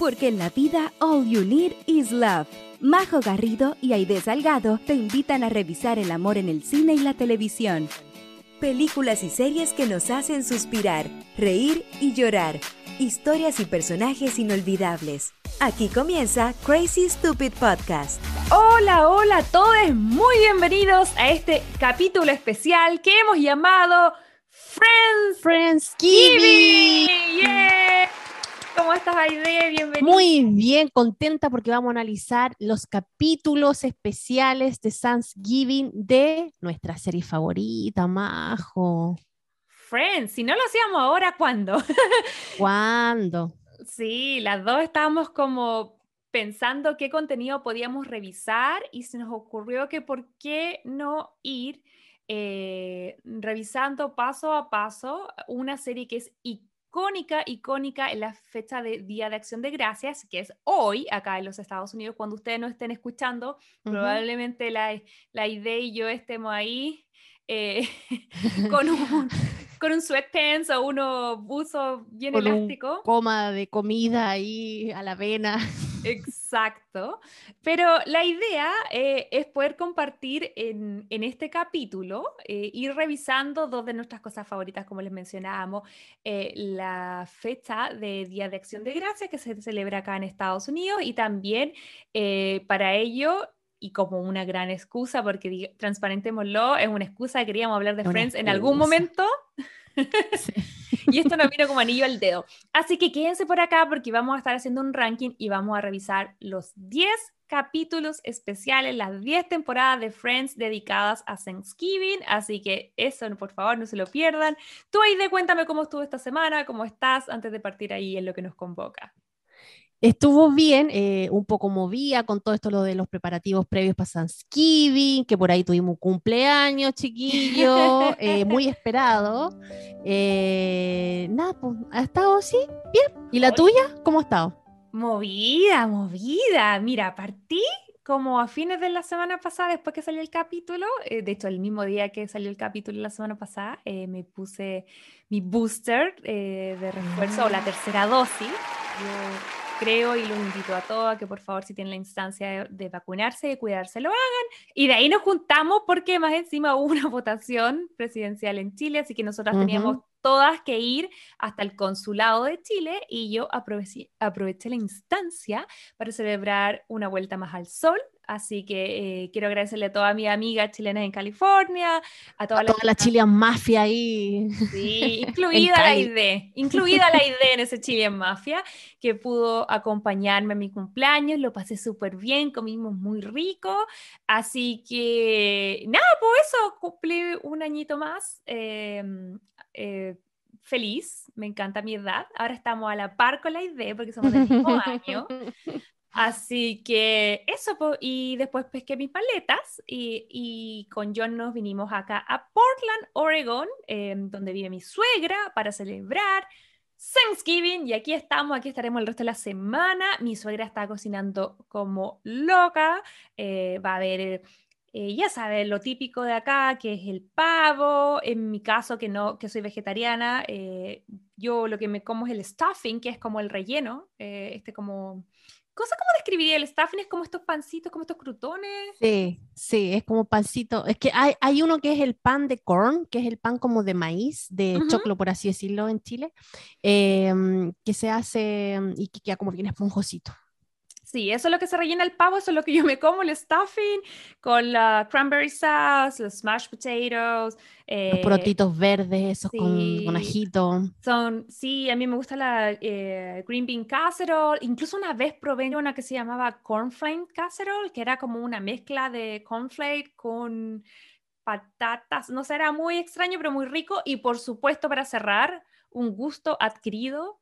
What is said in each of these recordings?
porque en la vida all you need is love. Majo Garrido y Aide Salgado te invitan a revisar el amor en el cine y la televisión. Películas y series que nos hacen suspirar, reír y llorar. Historias y personajes inolvidables. Aquí comienza Crazy Stupid Podcast. Hola, hola a todos, muy bienvenidos a este capítulo especial que hemos llamado Friends Friendsgiving. Yeah. ¿Cómo estás, Aide? Bienvenida. Muy bien, contenta porque vamos a analizar los capítulos especiales de Thanksgiving de nuestra serie favorita, Majo. Friends, si no lo hacíamos ahora, ¿cuándo? ¿Cuándo? Sí, las dos estábamos como pensando qué contenido podíamos revisar y se nos ocurrió que por qué no ir eh, revisando paso a paso una serie que es icónica, icónica en la fecha de Día de Acción de Gracias, que es hoy acá en los Estados Unidos, cuando ustedes no estén escuchando, probablemente la, la idea y yo estemos ahí eh, con un... Con un sweatpants o uno buzo bien Con un elástico. Coma de comida ahí a la avena. Exacto. Pero la idea eh, es poder compartir en, en este capítulo, eh, ir revisando dos de nuestras cosas favoritas, como les mencionábamos, eh, la fecha de Día de Acción de Gracias que se celebra acá en Estados Unidos y también para ello... Y como una gran excusa, porque transparentémoslo, es una excusa, queríamos hablar de Una Friends en algún momento, Y esto nos vino como anillo al dedo. Así que quédense por acá porque vamos a estar haciendo un ranking y vamos a revisar los 10 capítulos especiales, las 10 temporadas de Friends dedicadas a Thanksgiving. Así que eso, por favor, no se lo pierdan. Tú, Aide, cuéntame cómo estuvo esta semana, cómo estás antes de partir ahí en lo que nos convoca. Estuvo bien, eh, un poco movida con todo esto lo de los preparativos previos para Thanksgiving, que por ahí tuvimos un cumpleaños, chiquillo, eh, muy esperado. Eh, nada, pues, ha estado así, bien. ¿Y la Oye. tuya? ¿Cómo ha estado? Movida, movida. Mira, partí como a fines de la semana pasada, después que salió el capítulo, eh, de hecho el mismo día que salió el capítulo la semana pasada, eh, me puse mi booster eh, de refuerzo o la tercera dosis. Yo creo y los invito a todos a que por favor si tienen la instancia de, vacunarse y de cuidarse lo hagan. Y de ahí nos juntamos porque más encima hubo una votación presidencial en Chile, así que nosotras teníamos Ujú. Todas que ir hasta el consulado de Chile y yo aproveché, aproveché la instancia para celebrar una vuelta más al sol. Así que eh, quiero agradecerle a todas mis amigas chilenas en California, a todas las toda la Chilean Mafia ahí. Sí, incluida la idea, incluida la idea en ese Chile en Mafia, que pudo acompañarme a mi cumpleaños, lo pasé súper bien, comimos muy rico, así que nada, por eso cumplí un añito más, eh, eh, feliz, me encanta mi edad, ahora estamos a la par con la idea porque somos del mismo año, Así que eso, y después pesqué mis paletas y, y con John nos vinimos acá a Portland, Oregon, eh, donde vive mi suegra, para celebrar Thanksgiving. Y aquí estamos, aquí estaremos el resto de la semana. Mi suegra está cocinando como loca. eh, va a haber, eh, ya sabes, lo típico de acá, que es el pavo. En mi caso, que no, que soy vegetariana, eh, yo lo que me como es el stuffing, que es como el relleno, eh, este como cosa cómo describiría el stuffing es como estos pancitos como estos crutones Sí, sí, es como pancito. Es que hay, hay uno que es el pan de corn, que es el pan como de maíz, de Ujú. choclo, por así decirlo, en Chile, em, que se hace y que queda como bien esponjosito. Sí eso es lo que se rellena el pavo eso es lo que yo me como el stuffing con la cranberry sauce los smashed potatoes Los eh, porotitos verdes, esos con, con sí. ajito. son sí a mí me gusta la eh, green bean casserole incluso una vez probé una que se llamaba cornflake casserole que era como una mezcla de cornflake con patatas no sé era muy extraño pero muy rico y por supuesto para cerrar un gusto adquirido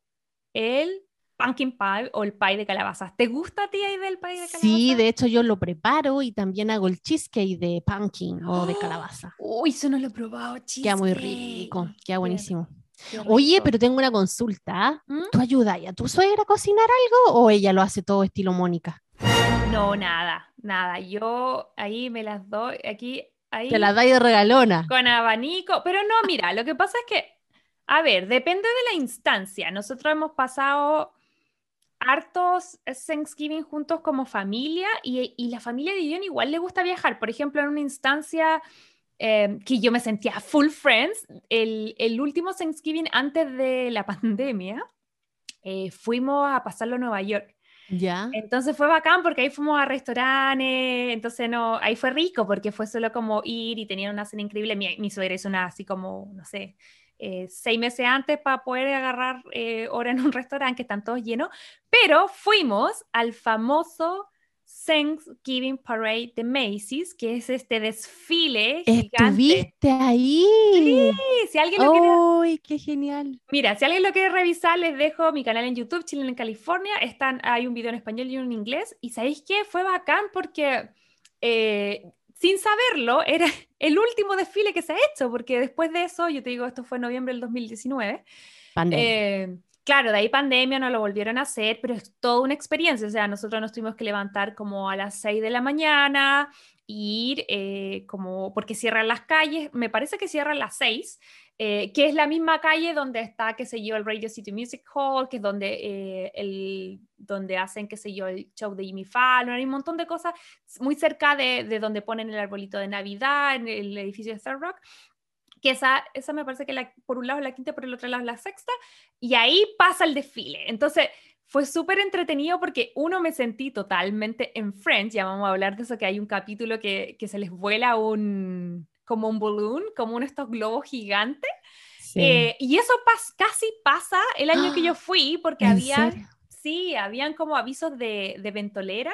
el pumpkin pie o el pie de calabazas. ¿Te gusta a ti ahí del pie de calabaza? Sí, de hecho yo lo preparo y también hago el cheesecake de pumpkin o de ¡Oh! calabaza. Uy, eso no lo he probado, Queda muy cheesecake. rico, queda buenísimo. Qué Oye, pero tengo una consulta. ¿ah? ¿Mm? ¿Tú ayudas a tu suegra a cocinar algo o ella lo hace todo estilo Mónica? No, nada, nada. Yo ahí me las doy, aquí, ahí, Te la dais de regalona. con abanico. Pero no, mira, lo que pasa es que, a ver, depende de la instancia. Nosotros hemos pasado hartos Thanksgiving juntos como familia y, y la familia de John igual le gusta viajar. Por ejemplo, en una instancia eh, que yo me sentía full friends, el, el, último Thanksgiving antes de la pandemia, eh, fuimos a pasarlo a Nueva York. Ya. Entonces fue bacán porque ahí fuimos a restaurantes, entonces no, ahí fue rico porque fue solo como ir y tenían una cena increíble. Mi, mi suegra hizo una así como, no sé, eh, seis meses antes para poder agarrar eh, hora en un restaurante que están todos llenos, pero fuimos al famoso Thanksgiving Parade de Macy's, que es este desfile ¿Estuviste ahí? Sí, si alguien lo quiere... qué genial! Mira, si alguien lo quiere revisar, les dejo mi canal en YouTube, Chile en California. Están, hay un video en español y uno en inglés. ¿Y sabéis qué? Fue bacán porque... Eh, sin saberlo, era el último desfile que se ha hecho, porque después de eso, yo te digo, esto fue en noviembre del 2019. Eh, claro, de ahí pandemia no lo volvieron a hacer, pero es toda una experiencia. O sea, nosotros nos tuvimos que levantar como a las 6 de la mañana, ir eh, como, porque cierran las calles, me parece que cierran las 6, eh, que es la misma calle donde está, qué sé yo, el Radio City Music Hall, que es donde, eh, el, donde hacen, qué sé yo, el show de Jimmy Fallon, hay un montón de cosas muy cerca de, de donde ponen el arbolito de Navidad, en el edificio de Star Rock que esa, esa me parece que por un lado es la quinta, por el otro lado es la sexta, y ahí pasa el desfile. Entonces, fue súper entretenido porque uno me sentí totalmente en Friends, ya vamos a hablar de eso, que hay un capítulo que, que se les vuela un, como un balloon, como uno de estos globos gigantes. Eh, y eso casi pasa el año que yo fui, porque había, sí, habían como avisos de, de ventolera,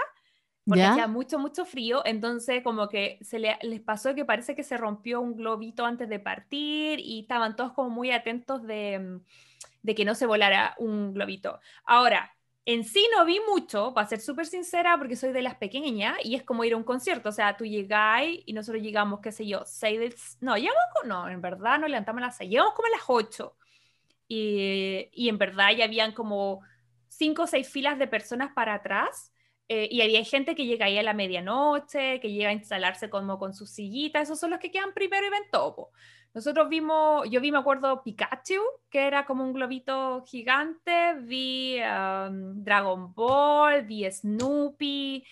porque hacía mucho, mucho frío, entonces como que se les pasó que parece que se rompió un globito antes de partir y estaban todos como muy atentos de, de que no se volara un globito. Ahora, en sí no vi mucho, para ser súper sincera, porque soy de las pequeñas y es como ir a un concierto. O sea, tú llegáis y nosotros llegamos, qué sé yo, seis de... No, llegamos no, en verdad no levantamos a las seis, llegamos como a las ocho. Y, y en verdad ya habían como cinco o seis filas de personas para atrás. Eh, y había gente que llega ahí a la medianoche, que llega a instalarse como con sus sillitas, esos son los que quedan primero y ven topo. Nosotros vimos, yo vi, me acuerdo, Pikachu, que era como un globito gigante, vi um, Dragon Ball, vi Snoopy,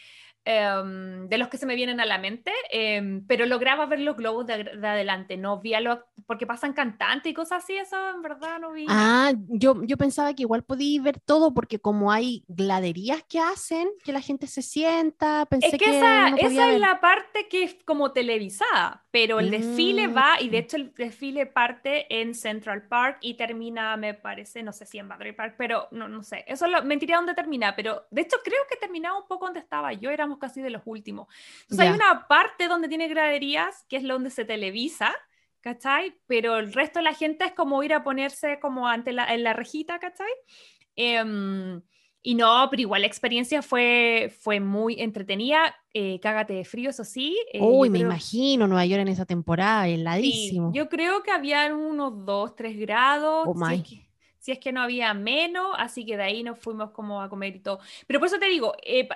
Em, de los que se me vienen a la mente, em, pero lograba ver los globos de, adelante, no vi a los, porque pasan cantantes y cosas así, eso en verdad no vi. Ah, yo, yo pensaba que igual podía ver todo, porque como hay gladerías que hacen, que la gente se sienta, pensé es que, esa, esa es la parte que es como televisada, pero el desfile mm, va, y de hecho el desfile parte en Central Park y termina, me parece, no sé si en Battery Park, pero no, no sé, eso lo, mentiría dónde termina, pero de hecho creo que terminaba un poco donde estaba yo, éramos casi de los últimos. Entonces hay una parte donde tiene graderías, que es donde se televisa, ¿cachai? Pero el resto de la gente es como ir a ponerse como ante la, en la rejita, ¿cachai? Em, y no, pero igual la experiencia fue, fue muy entretenida. Eh, cágate de frío, eso sí. Eh, Uy, me imagino Nueva York en esa temporada, heladísimo. yo creo que había unos 2, 3 grados. Oh, si es que no había menos, así que de ahí nos fuimos como a comer y todo. Pero por eso te digo, eh,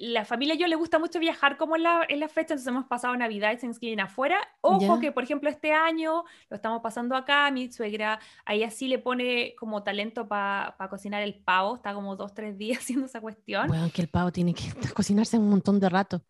la familia yo le gusta mucho viajar como en la, en la fecha, entonces hemos pasado Navidad y Thanksgiving afuera. Ojo que, por ejemplo, este año lo estamos pasando acá, mi suegra ahí así le pone como talento para cocinar el pavo, está como dos, tres días haciendo esa cuestión. Bueno, que el pavo tiene que cocinarse un montón de rato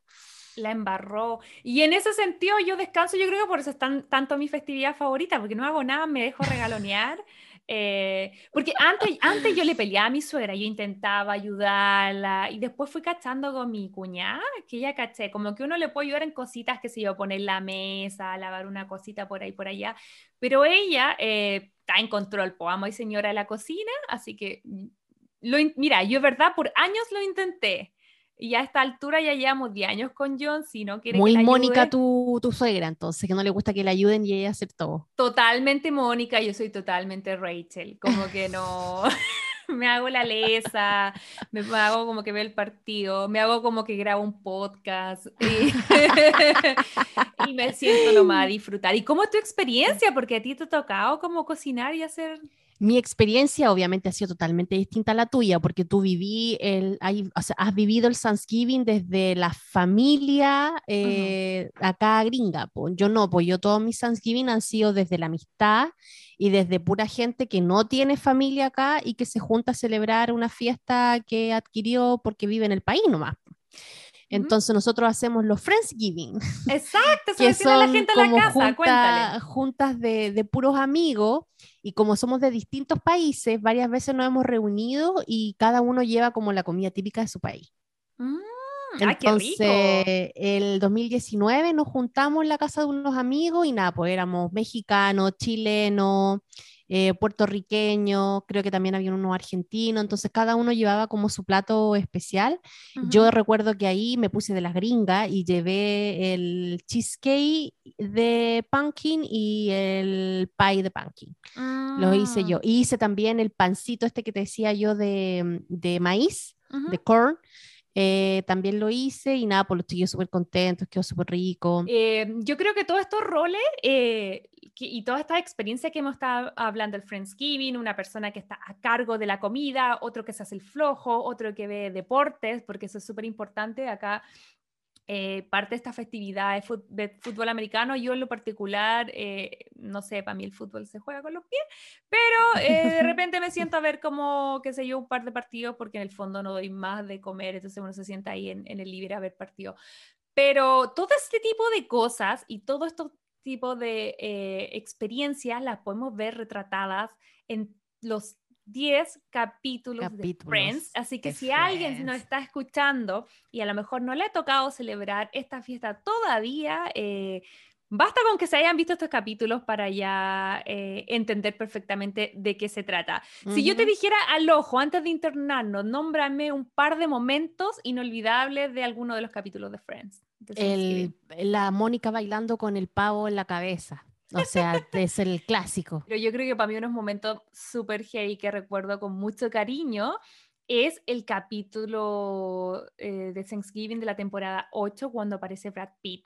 la embarró. Y en ese sentido yo descanso, yo creo que por eso es tan, tanto mi festividad favorita, porque no hago nada, me dejo regalonear. Eh, porque antes, antes yo le peleaba a mi suegra, yo intentaba ayudarla y después fui cachando con mi cuñada, que ella caché, como que uno le puede ayudar en cositas, que se yo, poner la mesa, lavar una cosita por ahí, por allá, pero ella eh, está en control, amo y señora de la cocina, así que, mm, lo, mira, yo verdad por años lo intenté, y a esta altura ya llevamos 10 años con John, si no quiere Muy Mónica tu, tu, suegra, entonces, que no le gusta que le ayuden y ella aceptó. Totalmente Mónica, yo soy totalmente Rachel, como que no... me hago la lesa, me hago como que veo el partido, me hago como que grabo un podcast y, y me siento nomás a disfrutar. ¿Y cómo es tu experiencia? Porque a ti te ha tocado como cocinar y hacer... Mi experiencia obviamente ha sido totalmente distinta a la tuya, porque tú viví el, o sea, has vivido el Thanksgiving desde la familia eh, acá gringa. Yo no, pues yo todos mis Thanksgiving han sido desde la amistad y desde pura gente que no tiene familia acá y que se junta a celebrar una fiesta que adquirió porque vive en el país nomás. Entonces nosotros hacemos los Friendsgiving. Exacto, que son la gente en la casa, juntas de, de, puros amigos y como somos de distintos países, varias veces nos hemos reunido y cada uno lleva como la comida típica de su país. Mm, Entonces, el 2019 nos juntamos en la casa de unos amigos y nada, pues éramos mexicanos, chilenos, eh, puertorriqueño, creo que también había uno argentino, entonces cada uno llevaba como su plato especial. Yo recuerdo que ahí me puse de las gringas y llevé el cheesecake de pumpkin y el pie de pumpkin. Lo hice yo. Ah. hice también el pancito este que te decía yo de, de maíz, de corn. Eh, también lo hice y nada, por pues los chicos súper contentos, quedó súper rico. Eh, yo creo que todos estos roles eh, y toda esta experiencia que hemos estado hablando, el Friendsgiving, una persona que está a cargo de la comida, otro que se hace el flojo, otro que ve deportes, porque eso es súper importante acá. Parte de esta festividad de fútbol americano, yo en lo particular, no sé, para mí el fútbol se juega con los pies, pero de repente me siento a ver como, qué sé yo, un par de partidos, porque en el fondo no doy más de comer, entonces uno se sienta ahí en, en el libre a ver partidos. Pero todo este tipo de cosas y todo esto tipo de eh, experiencias las podemos ver retratadas en los 10 capítulos, de Friends. Así que si alguien nos está escuchando y a lo mejor no le ha tocado celebrar esta fiesta todavía, eh, Basta con que se hayan visto estos capítulos para ya eh, entender perfectamente de qué se trata. Si yo te dijera al ojo, antes de internarnos, nómbrame un par de momentos inolvidables de alguno de los capítulos de Friends. la Mónica bailando con el pavo en la cabeza. O sea, es el clásico. Pero yo creo que para mí unos momentos súper heavy que recuerdo con mucho cariño es el capítulo eh, de Thanksgiving de la temporada 8 cuando aparece Brad Pitt.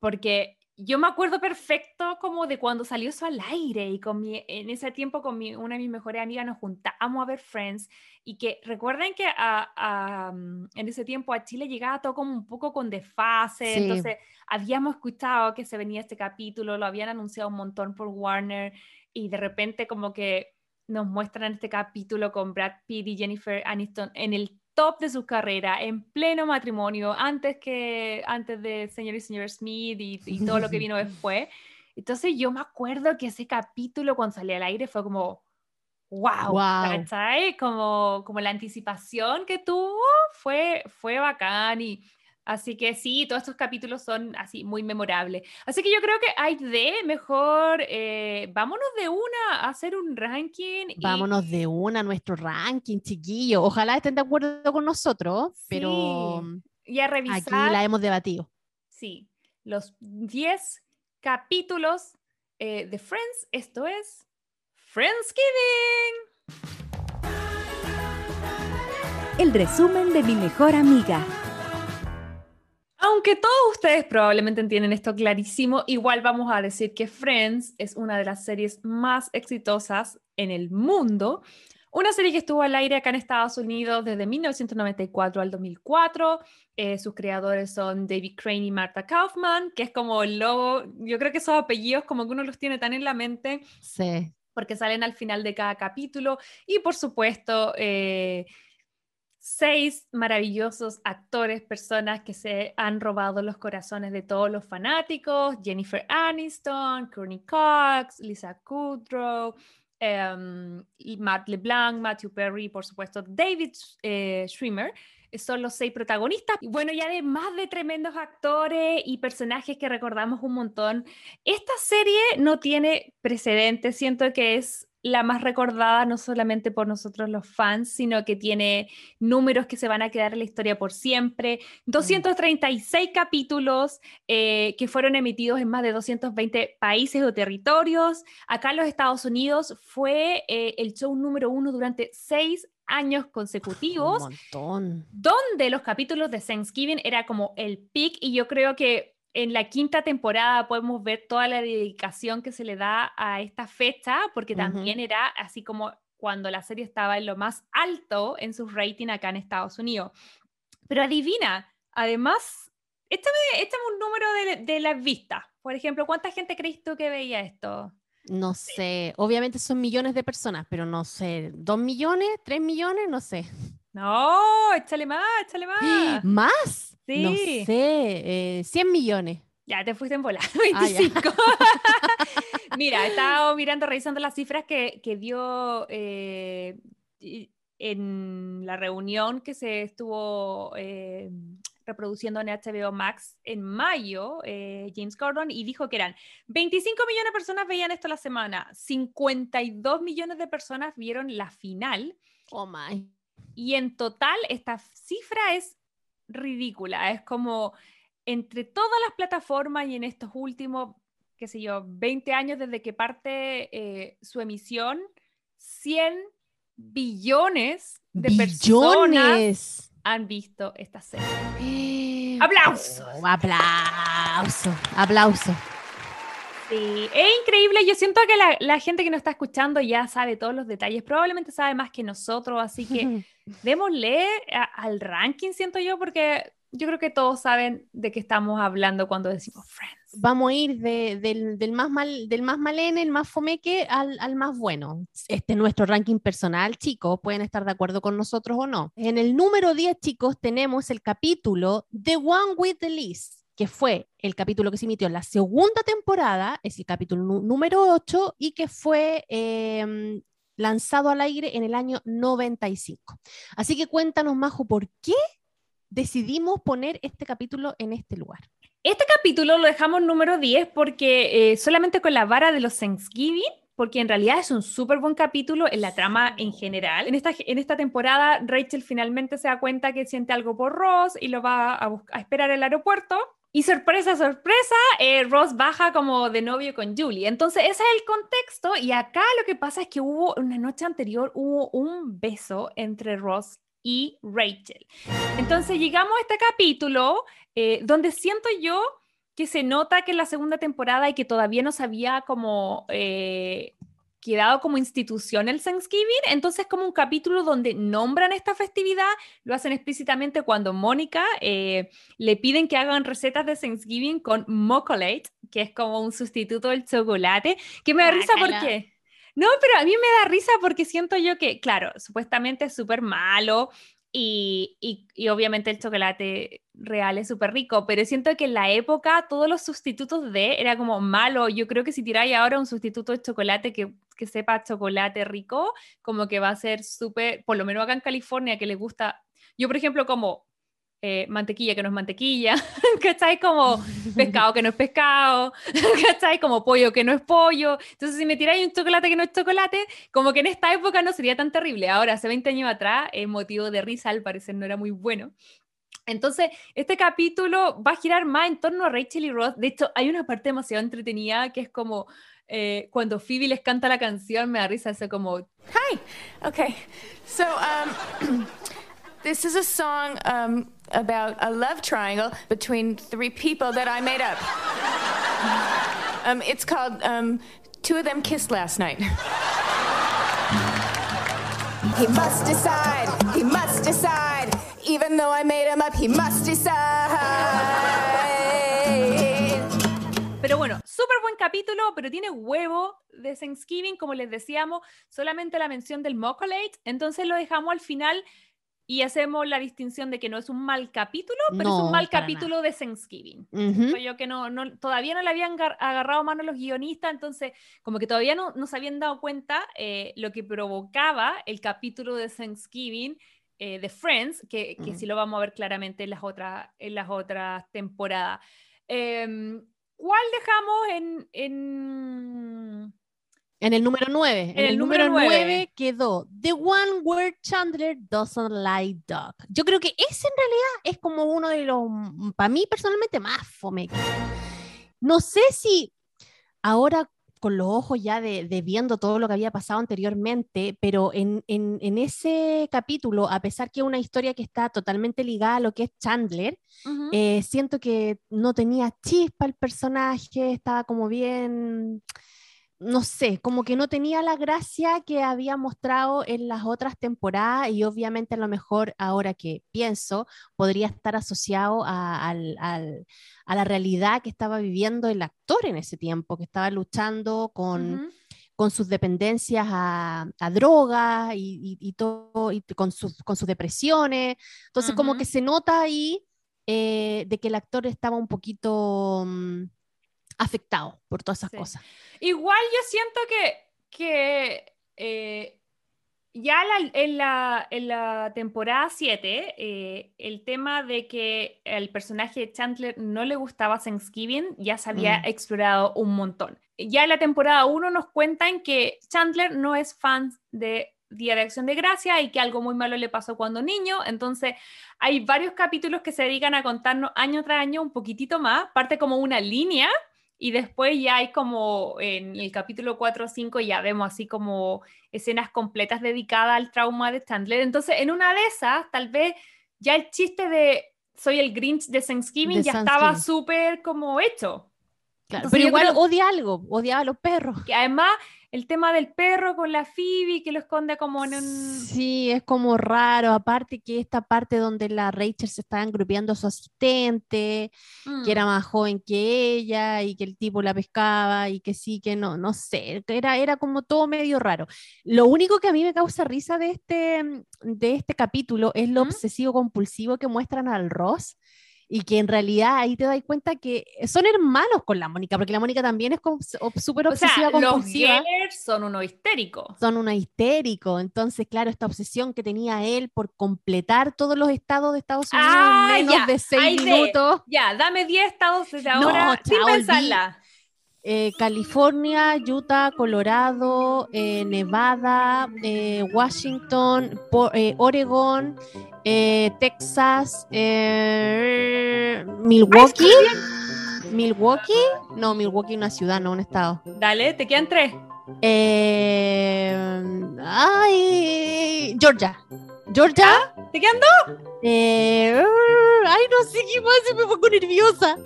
Porque yo me acuerdo perfecto como de cuando salió eso al aire y con mi, en ese tiempo con mi, una de mis mejores amigas nos juntamos a ver Friends y que recuerden que a, mm, en ese tiempo a Chile llegaba todo como un poco con desfase, entonces habíamos escuchado que se venía este capítulo, lo habían anunciado un montón por Warner y de repente como que nos muestran este capítulo con Brad Pitt y Jennifer Aniston en el top de su carrera, en pleno matrimonio, antes, que, antes de Señor y Señor Smith y, todo lo que vino después. Entonces yo me acuerdo que ese capítulo cuando salía al aire fue como, wow, wow. Como, como la anticipación que tuvo fue, fue bacán y Así que sí, todos estos capítulos son así muy memorables. Así que yo creo que hay de mejor, eh, vámonos de una a hacer un ranking. Vámonos de una a nuestro ranking, chiquillo. Ojalá estén de acuerdo con nosotros, pero y a revisar, aquí la hemos debatido. Sí, los 10 capítulos eh, de Friends. Esto es Friendsgiving. El resumen de mi mejor amiga. Aunque todos ustedes probablemente entienden esto clarísimo, igual vamos a decir que Friends es una de las series más exitosas en el mundo. Una serie que estuvo al aire acá en Estados Unidos desde 1994 al 2004. Eh, sus creadores son David Crane y Martha Kaufman, que es como el logo, yo creo que esos apellidos como que uno los tiene tan en la mente. Sí. Porque salen al final de cada capítulo. Y por supuesto, eh, seis maravillosos actores, personas que se han robado los corazones de todos los fanáticos, Jennifer Aniston, Courtney Cox, Lisa Kudrow, um, Matt LeBlanc, Matthew Perry, por supuesto, David eh, Schwimmer, son los seis protagonistas. Y bueno, y además de tremendos actores y personajes que recordamos un montón, esta serie no tiene precedentes, siento que es la más recordada no solamente por nosotros los fans, sino que tiene números que se van a quedar en la historia por siempre. 236 mm. capítulos eh, que fueron emitidos en más de 220 países o territorios. Acá en los Estados Unidos fue eh, el show número uno durante seis años consecutivos. Un montón. Donde los capítulos de Thanksgiving era como el pick y yo creo que en la quinta temporada podemos ver toda la dedicación que se le da a esta fecha, porque también era así como cuando la serie estaba en lo más alto en su rating acá en Estados Unidos. Pero adivina, además, échame, un número de, de las vistas. Por ejemplo, ¿cuánta gente crees tú que veía esto? No sé, obviamente son millones de personas, pero no sé, ¿dos millones? ¿Tres millones? No sé. No, échale más, échale más. ¿Más? Sí. No sé, 100 eh, millones. Ya, te fuiste en volar, 25. Mira, he estado mirando, revisando las cifras que, que dio eh, en la reunión que se estuvo eh, reproduciendo en HBO Max en mayo, eh, James Gordon, y dijo que eran 25 millones de personas veían esto la semana, 52 millones de personas vieron la final. Oh my. Y en total esta cifra es ridícula, es como entre todas las plataformas y en estos últimos, qué sé yo, 20 años desde que parte eh, su emisión, 100 billones de personas han visto esta serie. Eh, ¡Aplausos! Oh, aplauso, aplauso. Sí, es increíble. Yo siento que la, la, gente que nos está escuchando ya sabe todos los detalles, probablemente sabe más que nosotros, así que démosle al ranking, siento yo, porque yo creo que todos saben de qué estamos hablando cuando decimos Friends. Vamos a ir del, más mal, del más malene, el más fomeque, al, al, más bueno. Este es nuestro ranking personal, chicos. Pueden estar de acuerdo con nosotros o no. En el número 10, chicos, tenemos el capítulo The One with the List, que fue el capítulo que se emitió en la segunda temporada, es el capítulo número 8 y que fue em, lanzado al aire en el año 95. Así que cuéntanos, Majo, ¿por qué decidimos poner este capítulo en este lugar? Este capítulo lo dejamos número 10 porque eh, solamente con la vara de los Thanksgiving, porque en realidad es un súper buen capítulo en la trama en general. En esta, en esta temporada, Rachel finalmente se da cuenta que siente algo por Ross y lo va a, a esperar el aeropuerto. Y sorpresa, sorpresa, eh, Ross baja como de novio con Julie. Entonces, ese es el contexto. Y acá lo que pasa es que hubo una noche anterior, hubo un beso entre Ross y Rachel. Entonces llegamos a este capítulo eh, donde siento yo que se nota que en la segunda temporada y que todavía no se había como eh, quedado como institución el Thanksgiving, entonces como un capítulo donde nombran esta festividad, lo hacen explícitamente cuando Mónica eh, le piden que hagan recetas de Thanksgiving con mocolate, que es como un sustituto del chocolate, que me da risa porque no, pero a mí me da risa porque siento yo que, claro, supuestamente es súper malo y, y, obviamente el chocolate real es súper rico, pero siento que en la época todos los sustitutos de era como malo. Yo creo que si tiráis ahora un sustituto de chocolate que, que sepa chocolate rico, como que va a ser súper, por lo menos acá en California, que le gusta. Yo, por ejemplo, como eh, mantequilla que no es mantequilla, ¿cachai? Como pescado que no es pescado, ¿cachai? Como pollo que no es pollo. Entonces, si me tiráis un chocolate que no es chocolate, como que en esta época no sería tan terrible. Ahora, hace 20 años atrás, el motivo de risa al parecer no era muy bueno. Entonces, este capítulo va a girar más en torno a Rachel y Ross. De hecho, hay una parte demasiado entretenida que es como eh, cuando Phoebe les canta la canción, me da risa, como... Hi, okay. So, um, this is a song um, about a love triangle between three people that I made up. Um, it's called um, Two of Them Kissed Last Night. He must decide, he must decide. Even though I made him up, he must decide. Súper buen capítulo, pero tiene huevo de Thanksgiving, como les decíamos, solamente la mención del Mocolate, entonces lo dejamos al final y hacemos la distinción de que no es un mal capítulo, pero es un mal capítulo de Thanksgiving. Yo que no, no, todavía no le habían agarrado mano los guionistas, entonces como que todavía no, no se habían dado cuenta eh, lo que provocaba el capítulo de Thanksgiving eh, de Friends, que, que sí lo vamos a ver claramente en las otras, en las otras temporadas. Em, ¿Cuál dejamos en, en en el número 9. En, el, número 9 quedó The One Where Chandler Doesn't Like Dog. Yo creo que ese en realidad es como uno de los, para mí personalmente, más fome. No sé si ahora con los ojos ya de, de viendo todo lo que había pasado anteriormente, pero en, en, en ese capítulo, a pesar que es una historia que está totalmente ligada a lo que es Chandler, eh, siento que no tenía chispa el personaje, estaba como bien, no sé, como que no tenía la gracia que había mostrado en las otras temporadas y obviamente a lo mejor ahora que pienso podría estar asociado a, al- al- a la realidad que estaba viviendo el actor en ese tiempo, que estaba luchando con con sus dependencias a, a drogas y, y- y todo, y con, sus, con sus depresiones. Entonces, como que se nota ahí eh, de que el actor estaba un poquito mm, afectado por todas esas Sí. cosas. Igual yo siento que, que eh, ya la- en, la, en la temporada 7, eh, el tema de que el personaje de Chandler no le gustaba Thanksgiving ya se había Mm. explorado un montón. Ya en la temporada 1 nos cuentan que Chandler no es fan de Día de Acción de Gracia y que algo muy malo le pasó cuando niño. Entonces, hay varios capítulos que se dedican a contarnos año tras año un poquitito más, parte como una línea y después ya hay como en el capítulo 4 o 5 ya vemos así como escenas completas dedicadas al trauma de Chandler. Entonces, en una de esas, tal vez ya el chiste de soy el Grinch de Thanksgiving De ya estaba súper como hecho. Claro, Entonces, pero igual creo- odia algo, odiaba a los perros. Que además, el tema del perro con la Phoebe que lo esconde como en un... Sí, es como raro, aparte que esta parte donde la Rachel se estaba engrupeando a su asistente, que era Mm. más joven que ella y que el tipo la pescaba y que sí, que no, no sé, era, era como todo medio raro. Lo único que a mí me causa risa de este, de este capítulo es lo ¿Mm? obsesivo compulsivo que muestran al Ross y que en realidad ahí te das cuenta que son hermanos con la Mónica, porque la Mónica también es súper O sea, obsesiva los. Gellers son unos histéricos. Son una histérico, entonces claro, esta obsesión que tenía él por completar todos los estados de Estados Unidos Ah, en menos ya, de seis sé. minutos. Ya, dame 10 estados desde No, ahora sin chao, pensarla. Eh, California, Utah, Colorado, eh, Nevada, eh, Washington, Oregon, Texas, Milwaukee. Milwaukee, no, Milwaukee es una ciudad, no un estado. Dale, te quedan tres. Ay, Georgia. Georgia. ¿Te quedan dos? Ay, no sé qué más, me pongo nerviosa.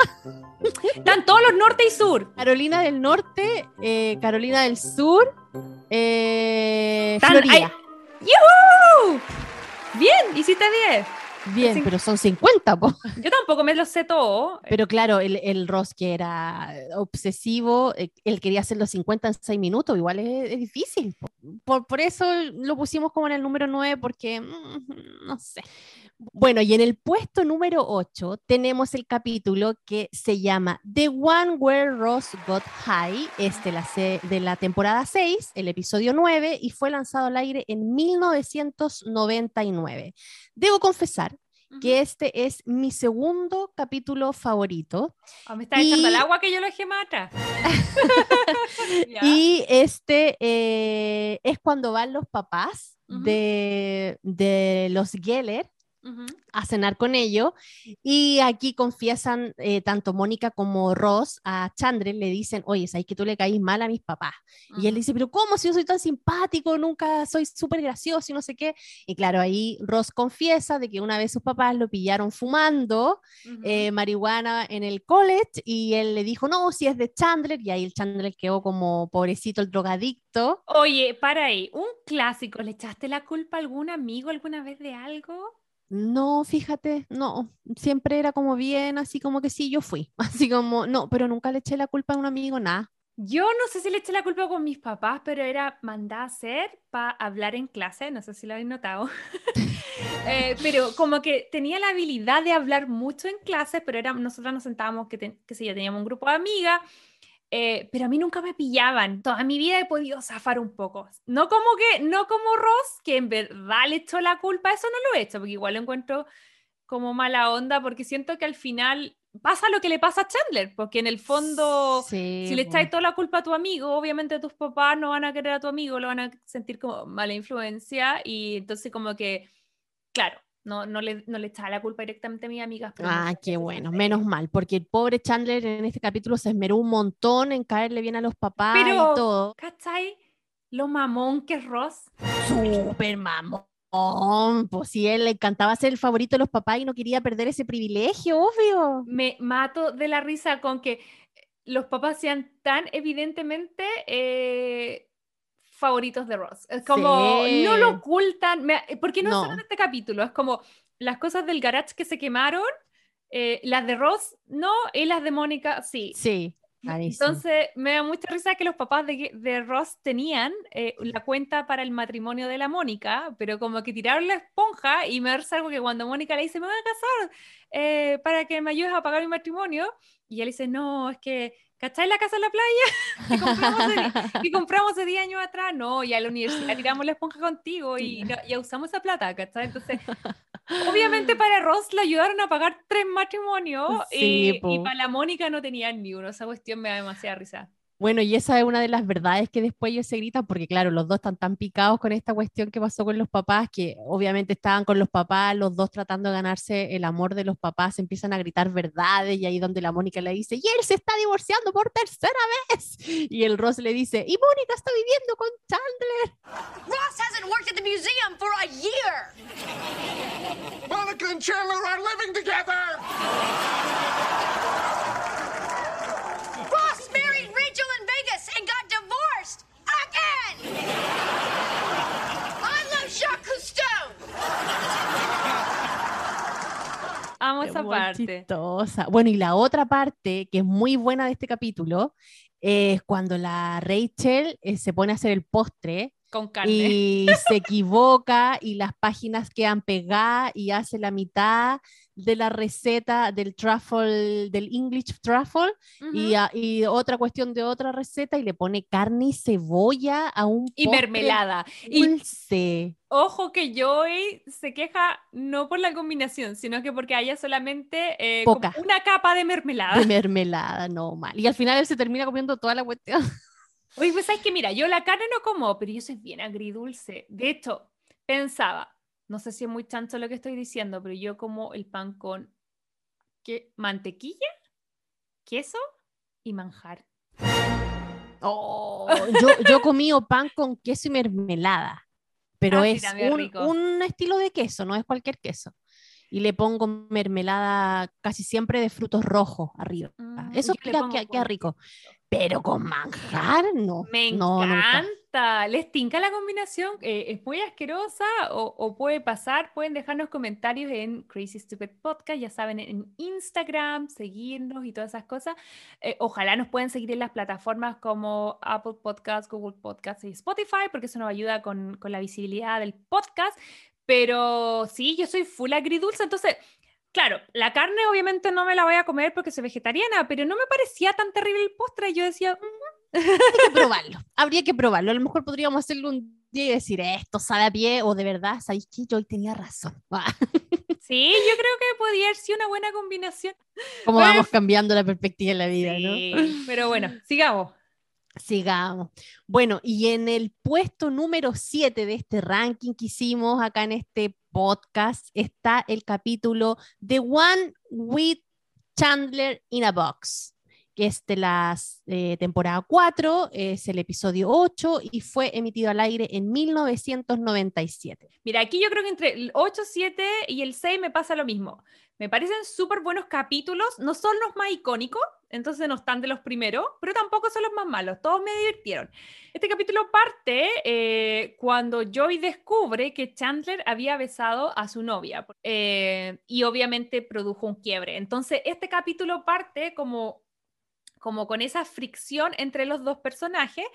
Están todos los norte y sur. Carolina del Norte, eh, Carolina del Sur, eh, Tan- Florida. ¡Yuhu! Bien, hiciste 10. Bien, pero son 50, po. Yo tampoco me lo sé todo. Pero claro, el, el Ross que era obsesivo, eh, él quería hacer los 50 en 6 minutos, igual es, es difícil. po. Por, por eso lo pusimos como en el número 9, porque mm, no sé. Bueno, y en el puesto número 8 tenemos el capítulo que se llama The One Where Ross Got High, es de la, de la temporada 6, el episodio 9, y fue lanzado al aire en 1999. Debo confesar que este es mi segundo capítulo favorito. Ah, me está echando y- el agua que yo lo dejé más atrás. Ya. Y este eh, es cuando van los papás de, de los Geller A cenar con ellos y aquí confiesan eh, tanto Mónica como Ross a Chandler le dicen, oye, ¿sabes que tú le caís mal a mis papás? Y él dice, pero ¿cómo si yo soy tan simpático? Nunca soy súper gracioso y no sé qué. Y claro, ahí Ross confiesa de que una vez sus papás lo pillaron fumando eh, marihuana en el college y él le dijo, no, si es de Chandler. Y ahí el Chandler quedó como pobrecito el drogadicto. Oye, para ahí, un clásico. ¿Le echaste la culpa a algún amigo alguna vez de algo? No, fíjate, no, siempre era como bien, así como que sí, yo fui, así como, no, pero nunca le eché la culpa a un amigo, nada. Yo no sé si le eché la culpa con mis papás, pero era mandada a hacer para hablar en clase, no sé si lo habéis notado. Eh, pero como que tenía la habilidad de hablar mucho en clase, pero era, nosotras nos sentábamos, que, qué sé yo, teníamos un grupo de amigas, eh, pero a mí nunca me pillaban. Toda mi vida he podido zafar un poco. No como que, no como Ross, que en verdad le echó la culpa, eso no lo he hecho, porque igual lo encuentro como mala onda, porque siento que al final pasa lo que le pasa a Chandler, porque en el fondo... Sí, Si le echáis toda la culpa a tu amigo, obviamente tus papás no van a querer a tu amigo, lo van a sentir como mala influencia y entonces como que, claro, No, no, le, no le echaba la culpa directamente a mis amigas. Ah, qué bueno, menos mal, porque el pobre Chandler en este capítulo se esmeró un montón en caerle bien a los papás Pero- y todo. ¿Cachai? Lo mamón que es Ross. Súper mamón. Pues si él le encantaba ser el favorito de los papás y no quería perder ese privilegio, obvio. Me mato de la risa con que los papás sean tan evidentemente eh, favoritos de Ross. Es como, Sí. no lo ocultan, me- porque no, No. solo en este capítulo, es como las cosas del garage que se quemaron, eh, las de Ross no, y las de Mónica sí. Sí, clarísimo. Entonces me da mucha risa que los papás de, de Ross tenían eh, la cuenta para el matrimonio de la Mónica, pero como que tiraron la esponja y me da algo que cuando Mónica le dice, me voy a casar eh, para que me ayudes a pagar mi matrimonio, y él dice, no, es que, ¿cachai la casa en la playa? que compramos hace- que compramos hace 10 años atrás, no, y a la universidad tiramos la esponja contigo y no- ya usamos esa plata, ¿cachai? Entonces, obviamente para Ross le ayudaron a pagar tres matrimonios Sí, y, y para la Mónica no tenían ni uno, esa cuestión me da demasiada risa. Bueno, y esa es una de las verdades que después ellos se gritan, porque claro, los dos están tan picados con esta cuestión que pasó con los papás, que obviamente estaban con los papás, los dos tratando de ganarse el amor de los papás, empiezan a gritar verdades, y ahí donde la Mónica le dice, y él se está divorciando por tercera vez, y el Ross le dice, y Mónica está viviendo con Chandler. Ross hasn't worked at the museum for a year. Monica and Chandler are living together! Ross married Rachel in Vegas and got divorced I love Jacques Cousteau. Amo Es esa muy parte. chistosa. Bueno, y la otra parte que es muy buena de este capítulo es cuando la Rachel eh, se pone a hacer el postre Con carne. y se equivoca y las páginas quedan pegadas y hace la mitad de la receta del truffle, del English truffle y, a- y otra cuestión de otra receta y le pone carne y cebolla a un Y mermelada. Y dulce. ojo que Joey se queja no por la combinación, sino que porque haya solamente eh, Poca. una capa de mermelada. De mermelada, no mal. Y al final él se termina comiendo toda la cuestión. Oye, pues sabes que mira, yo la carne no como, pero yo soy bien agridulce. De hecho, pensaba, no sé si es muy chancho lo que estoy diciendo, pero yo como el pan con ¿qué? mantequilla, queso y manjar. Oh, yo, yo comido pan con queso y mermelada, pero Ah, es un, estilo de queso, no es cualquier queso. Y le pongo mermelada casi siempre de frutos rojos arriba. Mm, Eso queda, rico. Pero con manjar, no. Me no, nunca. ¿Les tinca la combinación? Eh, ¿Es muy asquerosa o, puede pasar? Pueden dejarnos comentarios en Crazy Stupid Podcast, ya saben, en Instagram, seguirnos y todas esas cosas. Eh, ojalá nos pueden seguir en las plataformas como Apple Podcasts, Google Podcasts y Spotify, porque eso nos ayuda con, con la visibilidad del podcast. Pero sí, yo soy full agridulce, entonces Claro, la carne obviamente no me la voy a comer porque soy vegetariana, pero no me parecía tan terrible el postre. Yo decía, "Mm, Hay que probarlo. Habría que probarlo. A lo mejor podríamos hacerlo un día y decir, esto sabe a pie, o de verdad, ¿sabéis que yo hoy tenía razón? Sí, yo creo que podría haber sido una buena combinación. Cómo Pues- vamos cambiando la perspectiva de la vida, ¿no? Sí, pero bueno, sigamos. Sigamos. Bueno, y en el puesto número 7 de este ranking que hicimos acá en este podcast está el capítulo The One with Chandler in a Box, que es de la eh, temporada 4, es el episodio 8 y fue emitido al aire en 1997. Mira, aquí yo creo que entre el 8, 7 y el 6 me pasa lo mismo. Me parecen súper buenos capítulos, no son los más icónicos, entonces no están de los primeros, pero tampoco son los más malos, todos me divirtieron. Este capítulo parte eh, cuando Joey descubre que Chandler había besado a su novia eh, y obviamente produjo un quiebre. Entonces, este capítulo parte como, como con esa fricción entre los dos personajes.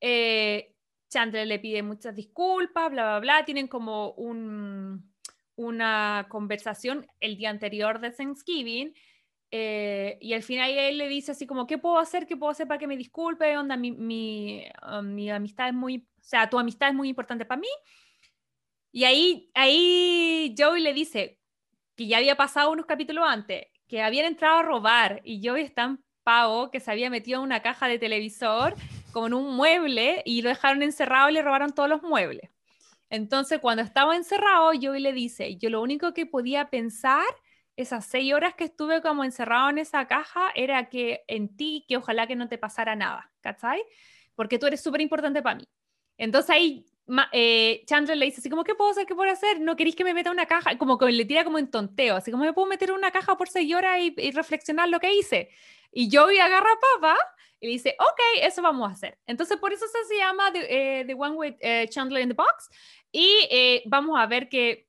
eh, Chandler le pide muchas disculpas, bla, bla, bla, tienen como un, una conversación el día anterior de Thanksgiving. eh, y al final él le dice así como, ¿qué puedo hacer? ¿Qué puedo hacer para que me disculpe? Onda, mi, mi, ah, mi amistad es muy, o sea, tu amistad es muy importante para mí. Y ahí, ahí Joey le dice que ya había pasado unos capítulos antes, que habían entrado a robar y Joey es tan que se había metido en una caja de televisor como en un mueble y lo dejaron encerrado y le robaron todos los muebles. Entonces, cuando estaba encerrado, Joey le dice, yo lo único que podía pensar esas seis horas que estuve como encerrado en esa caja era que en ti, que ojalá que no te pasara nada, ¿cachai? Porque tú eres súper importante para mí. Entonces ahí eh, Chandler le dice así como, ¿qué puedo hacer? ¿Qué puedo hacer? ¿No queréis que me meta una caja? Como que le tira como en tonteo, así como, ¿me puedo meter una caja por seis horas y, reflexionar lo que hice? Y Joey agarra a papá y dice, ok, eso vamos a hacer. Entonces por eso se llama The, eh, One with eh, Chandler in the Box. Y vamos a ver que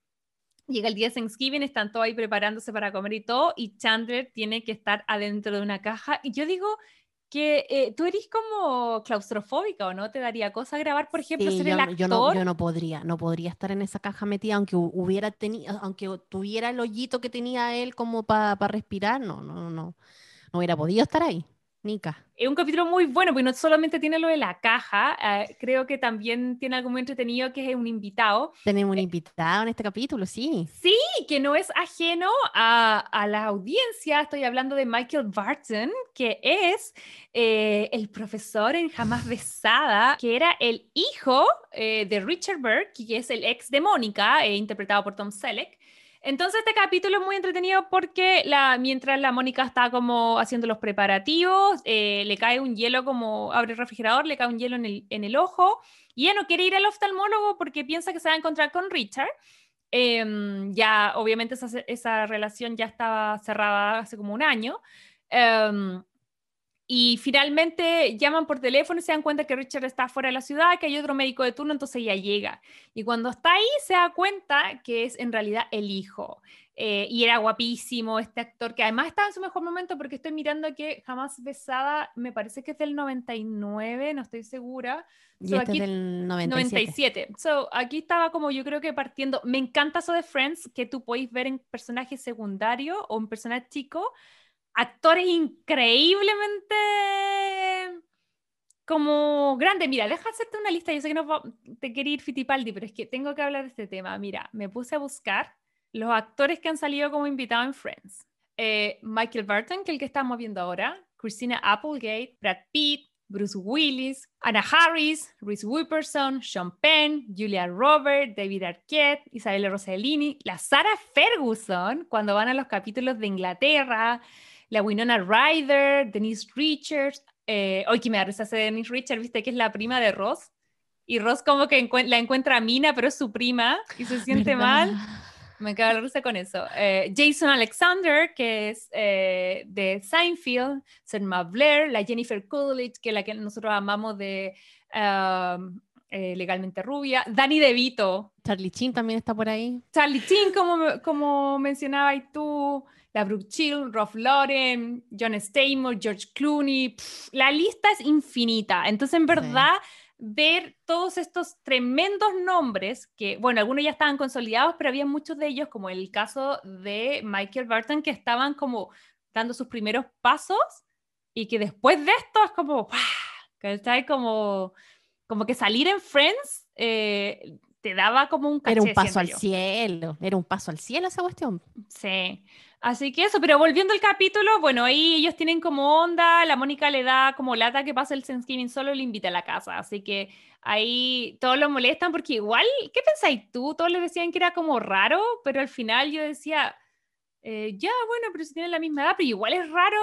Llega el día de Thanksgiving, están todos ahí preparándose para comer y todo, y Chandler tiene que estar adentro de una caja. Y yo digo que eh, tú eres como claustrofóbica o no te daría cosa grabar, por ejemplo, ser yo, el actor. Yo no, yo no, podría, no podría estar en esa caja metida, aunque hubiera tenido, aunque tuviera el hoyito que tenía él como para respirar, no, no, no, no hubiera podido estar ahí. Nika. Es un capítulo muy bueno, porque no solamente tiene lo de la caja, eh, creo que también tiene algo muy entretenido que es un invitado. Tenemos un eh, invitado en este capítulo, sí. Sí, que no es ajeno a, a la audiencia. Estoy hablando de Michael Barton, que es eh, el profesor en Jamás Besada, que era el hijo de Richard Burke, que es el ex de Mónica, interpretado por Tom Selleck. Entonces este capítulo es muy entretenido porque la, mientras la Mónica está como haciendo los preparativos, eh, le cae un hielo como abre el refrigerador, le cae un hielo en el, en el ojo y ella no quiere ir al oftalmólogo porque piensa que se va a encontrar con Richard. Em, ya obviamente esa, esa, relación ya estaba cerrada hace como un año. Em, y finalmente llaman por teléfono y se dan cuenta que Richard está fuera de la ciudad, que hay otro médico de turno, entonces ella llega. Y cuando está ahí se da cuenta que es en realidad el hijo. Eh, y era guapísimo este actor, que además estaba en su mejor momento porque estoy mirando que Jamás Besada, me parece que es del 99, no estoy segura. Y este es del 97. 97. So, aquí estaba como yo creo que partiendo. Me encanta eso de Friends, que tú podéis ver en personajes secundarios o en personajes chicos actores increíblemente como grandes. Mira, deja hacerte una lista. Yo sé que no te quería ir Fitipaldi, pero es que tengo que hablar de este tema. Mira, me puse a buscar los actores que han salido como invitados en Friends. Eh, Michael Burton, que es el que estamos viendo ahora, Christina Applegate, Brad Pitt, Bruce Willis, Anna Harris, Reese Witherspoon, Sean Penn, Julia Roberts, David Arquette, Isabella Rossellini, la Sarah Ferguson, cuando van a los capítulos de Inglaterra, la Winona Ryder, Denise Richards. Eh, hoy que me da risa ese Denise Richards, viste que es la prima de Ross. Y Ross como que la encuentra a Mina, pero es su prima y se siente mal. Me cago la risa con eso. Eh, Jason Alexander, que es eh, de Seinfeld, Selma Blair, la Jennifer Coolidge, que es la que nosotros amamos de um, Legalmente Rubia, Danny DeVito. Charlie Chin también está por ahí. Charlie Chin, como, como mencionabas tú la Brooke Chill, Rolf Lauren, John Stamos, George Clooney, la lista es infinita. Entonces, en verdad, ver todos estos tremendos nombres, que, bueno, algunos ya estaban consolidados, pero había muchos de ellos, como el caso de Michael Burton, que estaban como dando sus primeros pasos y que después de esto es como, como, como que salir en Friends eh, te daba como un caché, Era un paso al cielo, era un paso al cielo esa cuestión. Sí. Así que eso, pero volviendo al capítulo, bueno, ahí ellos tienen como onda, la Mónica le da como lata que pasa el Thanksgiving solo y le invita a la casa, así que ahí todos lo molestan porque igual, ¿qué pensáis tú? Todos les decían que era como raro, pero al final yo decía, eh, ya, bueno, pero si tienen la misma edad, pero igual es raro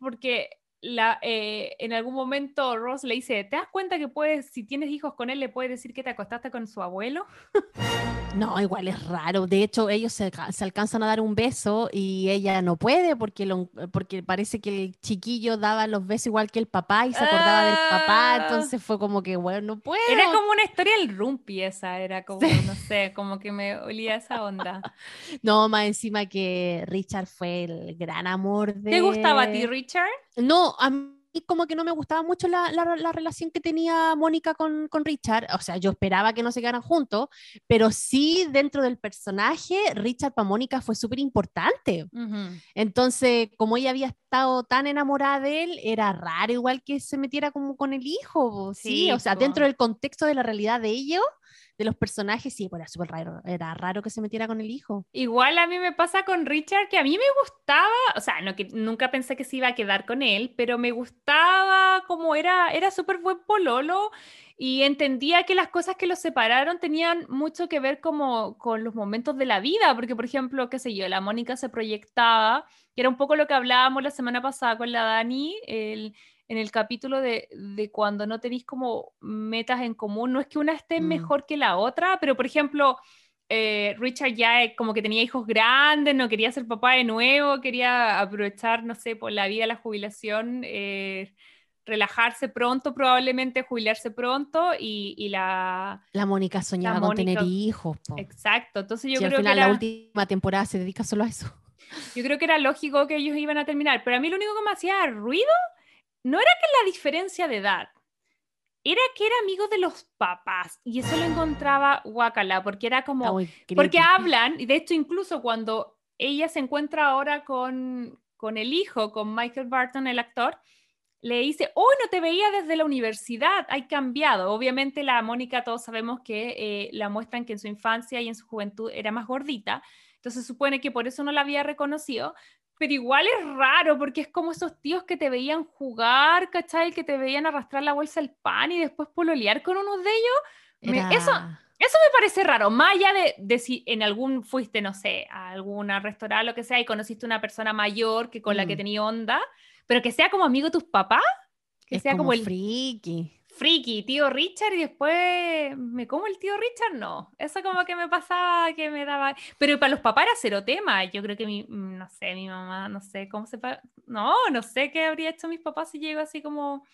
porque la, eh, en algún momento Ross le dice, ¿te das cuenta que puedes, si tienes hijos con él, le puedes decir que te acostaste con su abuelo? No, igual es raro. De hecho, ellos se, alcanzan a dar un beso y ella no puede porque, porque parece que el chiquillo daba los besos igual que el papá y se acordaba del papá. Ah. Entonces fue como que, bueno, no puedo. Era como una historia del rumpi esa, era como, no sé, como que me olía esa onda. no, más encima que Richard fue el gran amor de... ¿Te gustaba a ti, Richard? No, a mí como que no me gustaba mucho la, la, relación que tenía Mónica con, con, Richard. O sea, yo esperaba que no se quedaran juntos, pero sí dentro del personaje, Richard para Mónica fue súper importante. Entonces, como ella había estado tan enamorada de él, era raro igual que se metiera como con el hijo. Sí, o sea, dentro del contexto de la realidad de ellos, de los personajes, sí, pues era súper raro, era raro que se metiera con el hijo. Igual a mí me pasa con Richard, que a mí me gustaba, o sea, no, que nunca pensé que se iba a quedar con él, pero me gustaba como era, era súper buen pololo y entendía que las cosas que los separaron tenían mucho que ver como con los momentos de la vida, porque por ejemplo, qué sé yo, la Mónica se proyectaba, que era un poco lo que hablábamos la semana pasada con la Dani, el, en el capítulo de, de, cuando no tenéis como metas en común, no es que una esté Mm. mejor que la otra, pero por ejemplo, eh, Richard ya como que tenía hijos grandes, no quería ser papá de nuevo, quería aprovechar, no sé, por la vida, la jubilación, eh, relajarse pronto, probablemente jubilarse pronto y, y la... La Mónica soñaba La con tener Mónica- hijos. po. Exacto, entonces yo Si al creo que final era, la última temporada se dedica solo a eso. yo creo que era lógico que ellos iban a terminar, pero a mí lo único que me hacía ruido no era que la diferencia de edad, era que era amigo de los papás y eso lo encontraba guacala, porque era como... Porque hablan, y de hecho incluso cuando ella se encuentra ahora con, con el hijo, con Michael Barton, el actor, le dice, hoy no te veía desde la universidad, hay cambiado. Obviamente la Mónica, todos sabemos que eh, la muestran que en su infancia y en su juventud era más gordita, entonces supone que por eso no la había reconocido, pero igual es raro porque es como esos tíos que te veían jugar, ¿cachai? Que te veían arrastrar la bolsa del pan y después pololear con unos de ellos. Me- eso, eso me parece raro, más allá de, de si en algún fuiste, no sé, a algún restaurante, lo que sea, y conociste una persona mayor que con la que Mm. tenía onda, pero que sea como amigo de tus papás, que es sea como, el friki. Friki, tío Richard, y después me como el tío Richard, no. Eso como que me pasaba, que me daba... Pero para los papás era cero tema. Yo creo que mi, mm, no sé, mi mamá, no sé cómo se... pa- No, no sé qué habría hecho mis papás si llego así como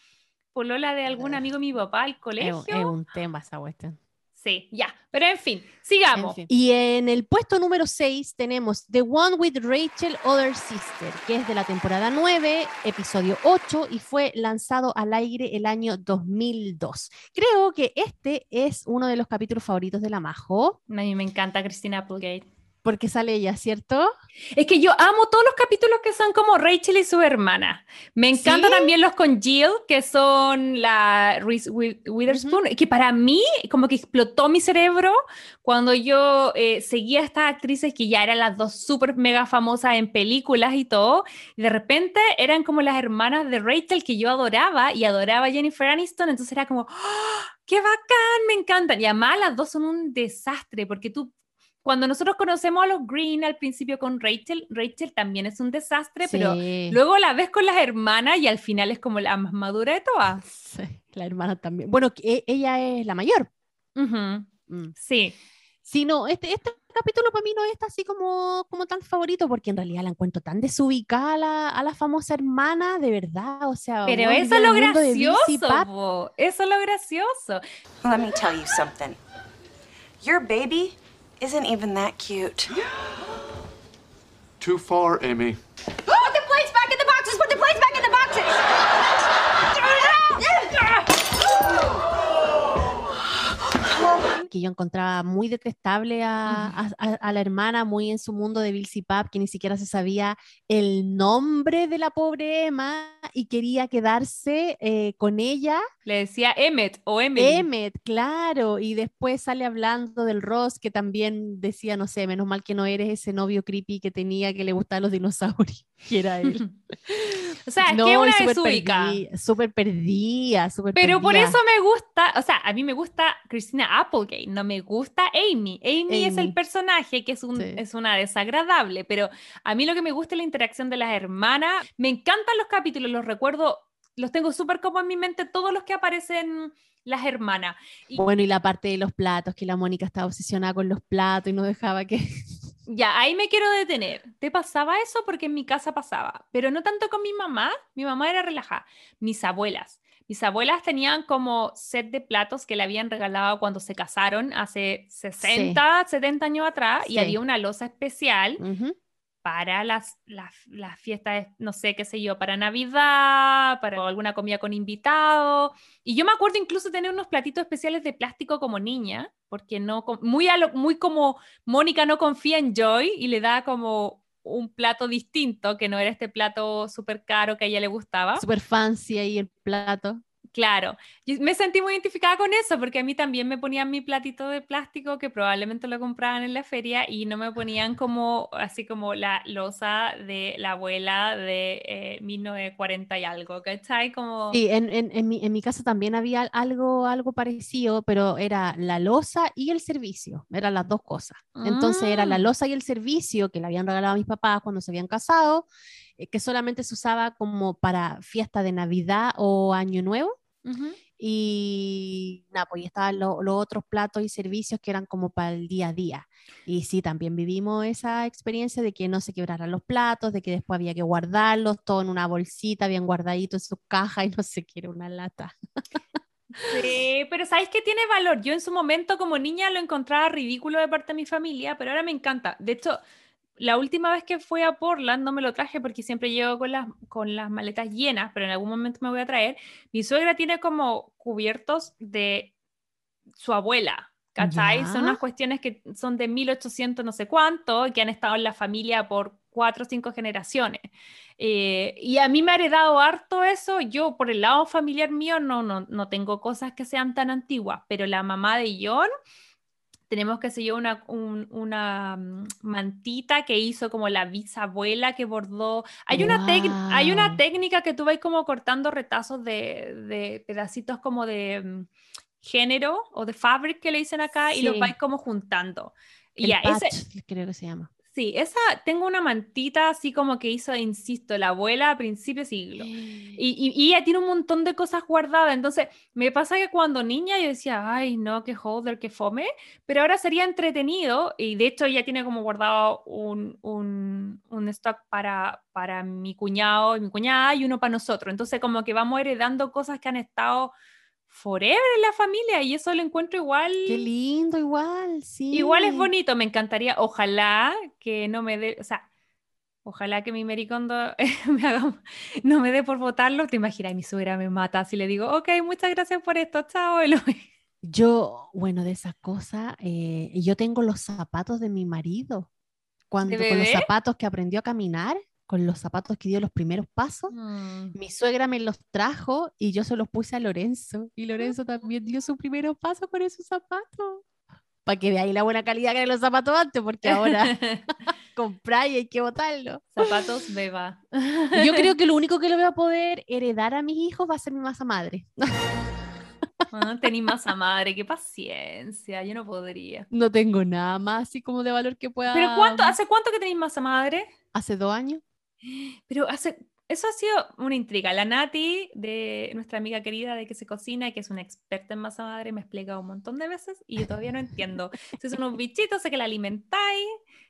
polola de algún amigo de mi papá al Es, colegio. un- es un tema esa cuestión. Sí, ya. Pero en fin, En sigamos. fin. Y en el puesto número 6 tenemos The One with Rachel Other Sister, que es de la temporada 9, episodio 8, y fue lanzado al aire el año 2002. Creo que este es uno de los capítulos favoritos de la Majo, A mí me encanta Christina Applegate. Porque sale ella, ¿cierto? Es que yo amo todos los capítulos que son como Rachel y su hermana. Me encantan ¿Sí? también los con Jill, que son la Reese Wi- Witherspoon, que para mí como que explotó mi cerebro cuando yo eh, seguía a estas actrices que ya eran las dos súper mega famosas en películas y todo, y de repente eran como las hermanas de Rachel que yo adoraba y adoraba a Jennifer Aniston, entonces era como, ¡Ah! ¡qué bacán! Me encantan. Y además las dos son un desastre, porque tú cuando nosotros conocemos a los Green al principio con Rachel, Rachel también es un desastre, pero Sí. luego la ves con las hermanas y al final es como la más madura de todas. Sí, la hermana también. Bueno, e- ella es la mayor. Ujú, Mm. Sí, Sí, no, este, este capítulo para mí no es así como, como tan favorito, porque en realidad la encuentro tan desubicada a la, a la famosa hermana, de verdad, o sea... pero eso es lo gracioso, eso es lo gracioso. Let me tell you something. Your baby isn't even that cute. Too far, Amy. Put the plates back in the boxes! Put the plates back in the boxes! Que yo encontraba muy detestable a, a- a- a la hermana, muy en su mundo de Billy Pap, que ni siquiera se sabía el nombre de la pobre Emma y quería quedarse eh, con ella. Le decía Emmet o Emily. Emmet, claro, y después sale hablando del Ross, que también decía, no sé, menos mal que no eres ese novio creepy que tenía que le gustaban los dinosaurios, que era él. o sea, es No, que una súper perdida, Súper perdida, Pero por eso me gusta, o sea, a mí me gusta Christina Applegate, no me gusta Amy. Amy, es el personaje que es, un, Sí. es una desagradable, pero a mí lo que me gusta es la interacción de las hermanas. Me encantan los capítulos, los recuerdo, los tengo súper como en mi mente, todos los que aparecen las hermanas. Y Bueno, y la parte de los platos, que la Mónica estaba obsesionada con los platos y no dejaba que... ya, ahí me quiero detener. ¿Te pasaba eso? Porque en mi casa pasaba, pero no tanto con mi mamá, mi mamá era relajada, mis abuelas. Mis abuelas tenían como set de platos que le habían regalado cuando se casaron hace 60, 70 años atrás y Sí. había una losa especial para las, las, las fiestas, no sé, qué sé yo, para Navidad, para alguna comida con invitado. Y yo me acuerdo incluso tener unos platitos especiales de plástico como niña, porque no, muy, a lo- muy como Mónica no confía en Joy y le da como un plato distinto, que no era este plato súper caro que a ella le gustaba. Súper fancy ahí el plato. Claro, me sentí muy identificada con eso porque a mí también me ponían mi platito de plástico que probablemente lo compraban en la feria y no me ponían como así como la losa de la abuela de eh, 1940 y algo, ¿cachai? Como... Sí, en, en, en, mi, en mi casa también había algo, algo parecido, pero era la losa y el servicio, eran las dos cosas. Entonces era la Ah. losa y el servicio que le habían regalado a mis papás cuando se habían casado, eh, que solamente se usaba como para fiesta de Navidad o Año Nuevo. Ujú. Y nada, pues estaban lo- los otros platos y servicios que eran como para el día a día. Y sí, también vivimos esa experiencia de que no se quebraran los platos, de que después había que guardarlos todo en una bolsita, bien guardadito en sus cajas y no se quiere una lata. Sí, pero ¿sabes qué tiene valor? Yo en su momento como niña lo encontraba ridículo de parte de mi familia, pero ahora me encanta. De hecho, la última vez que fui a Portland no me lo traje porque siempre llego con las, con las maletas llenas, pero en algún momento me voy a traer. Mi suegra tiene como cubiertos de su abuela, ¿cachai? Son Ya. unas cuestiones que son de 1800 no sé cuánto, que han estado en la familia por cuatro o cinco generaciones. Eh, y a mí me ha heredado harto eso. Yo, por el lado familiar mío, no, no, no tengo cosas que sean tan antiguas, pero la mamá de John, tenemos que sé yo, una, un- una mm, mantita que hizo como la bisabuela que bordó. Hay una, hay una técnica que tú vas como cortando retazos de, de pedacitos como de mm, género o de fabric que le dicen acá y los vais como juntando. El ese, patch, creo que se llama. Sí, esa, tengo una mantita así como que hizo, insisto, la abuela a principio de siglo. Y, y- y ella tiene un montón de cosas guardadas. Entonces, me pasa que cuando niña yo decía, ay, no, qué holder, qué fome. Pero ahora sería entretenido. Y de hecho, ella tiene como guardado un, un, un stock para, para mi cuñado y mi cuñada y uno para nosotros. Entonces, como que vamos heredando cosas que han estado forever en la familia. Y eso lo encuentro igual. Qué lindo, igual, sí. Igual es bonito, me encantaría, ojalá que no me dé, o sea, ojalá que mi Mericondo me haga, no me dé por votarlo. Te imaginas, mi suegra me mata si le digo, ok, muchas gracias por esto, chao. Yo, bueno, de esas cosas, eh, yo tengo los zapatos de mi marido. Cuando con los zapatos que aprendió a caminar, con los zapatos que dio los primeros pasos, Mm. mi suegra me los trajo y yo se los puse a Lorenzo. Y Lorenzo también dio su primeros pasos con esos zapatos. Para que veáis la buena calidad que eran los zapatos antes, porque ahora compráis y hay que botarlos. Zapatos beba. Yo creo que lo único que le voy a poder heredar a mis hijos va a ser mi masa madre. Ah, tení masa madre, qué paciencia, yo no podría. No tengo nada más así como de valor que pueda. ¿Pero cuánto, hace cuánto que tenéis masa madre? Hace dos años. Pero hace, eso ha sido una intriga. La Nati, de nuestra amiga querida de que se cocina, que es una experta en masa madre, me ha explicado un montón de veces y yo todavía no entiendo. Si son unos bichitos, sé que la alimentáis,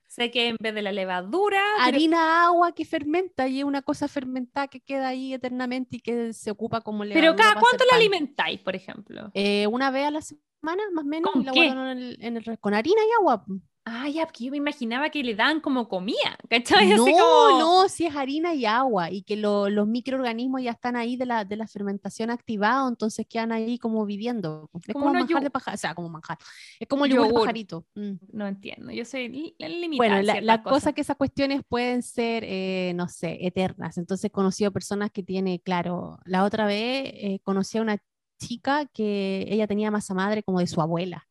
sé que en vez de la levadura, pero- Harina, agua que fermenta y es una cosa fermentada que queda ahí eternamente y que se ocupa como pero, levadura cada para hacer cuánto la pan. alimentáis, por ejemplo. Eh, una vez a la semana, más o menos, ¿Con y la qué? en el, en el con harina y agua. Ah, ya, porque yo me imaginaba que le dan como comida, ¿cachai? No, como... no, si es harina y agua y que lo- los microorganismos ya están ahí de la, de la fermentación activado, entonces quedan ahí como viviendo. Es Como como, manjar de pajarito, o sea, como manjar. Es como el yogur de pajarito. mm. No entiendo, yo soy li- limitada Bueno, en la, cosa cosas. es que esas cuestiones pueden ser, eh, no sé, eternas. Entonces he conocido personas que tiene, claro, la otra vez eh, conocí a una chica que ella tenía masa madre como de su abuela,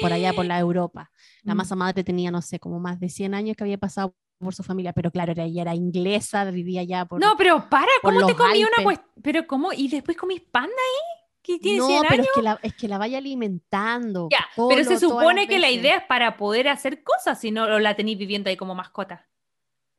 por allá por la Europa. La Mm. masa madre tenía, no sé, como más de 100 años que había pasado por su familia, pero claro, era, ella era inglesa, vivía allá por... No, pero para, ¿cómo te comí una cuestión? Pero ¿cómo? ¿Y después comís pan de ahí? ¿Que tiene No, 100 pero años? es que, la, es que la vaya alimentando. Ya, todo pero se supone que la idea es para poder hacer cosas, si no la tenéis viviendo ahí como mascota.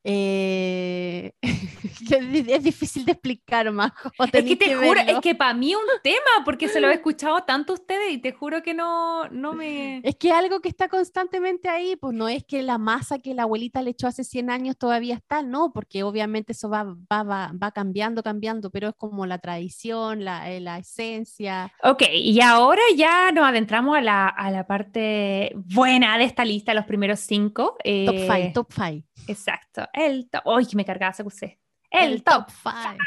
Eh, que es di- es difícil de explicar, Majo. Es que te juro, verlo. es que para mí es un tema, porque se lo he escuchado tanto a ustedes y te juro que no, no me... Es que algo que está constantemente ahí, pues no es que la masa que la abuelita le echó hace 100 años todavía está, no, porque obviamente eso va, va, va, va cambiando, cambiando, pero es como la tradición, la, eh, la esencia. Ok, y ahora ya nos adentramos a la, a la parte buena de esta lista, los primeros cinco. Top eh, 5, top 5. Exacto, el top... ¡Ay, que me cargaba ese CQC! El, top 5. five.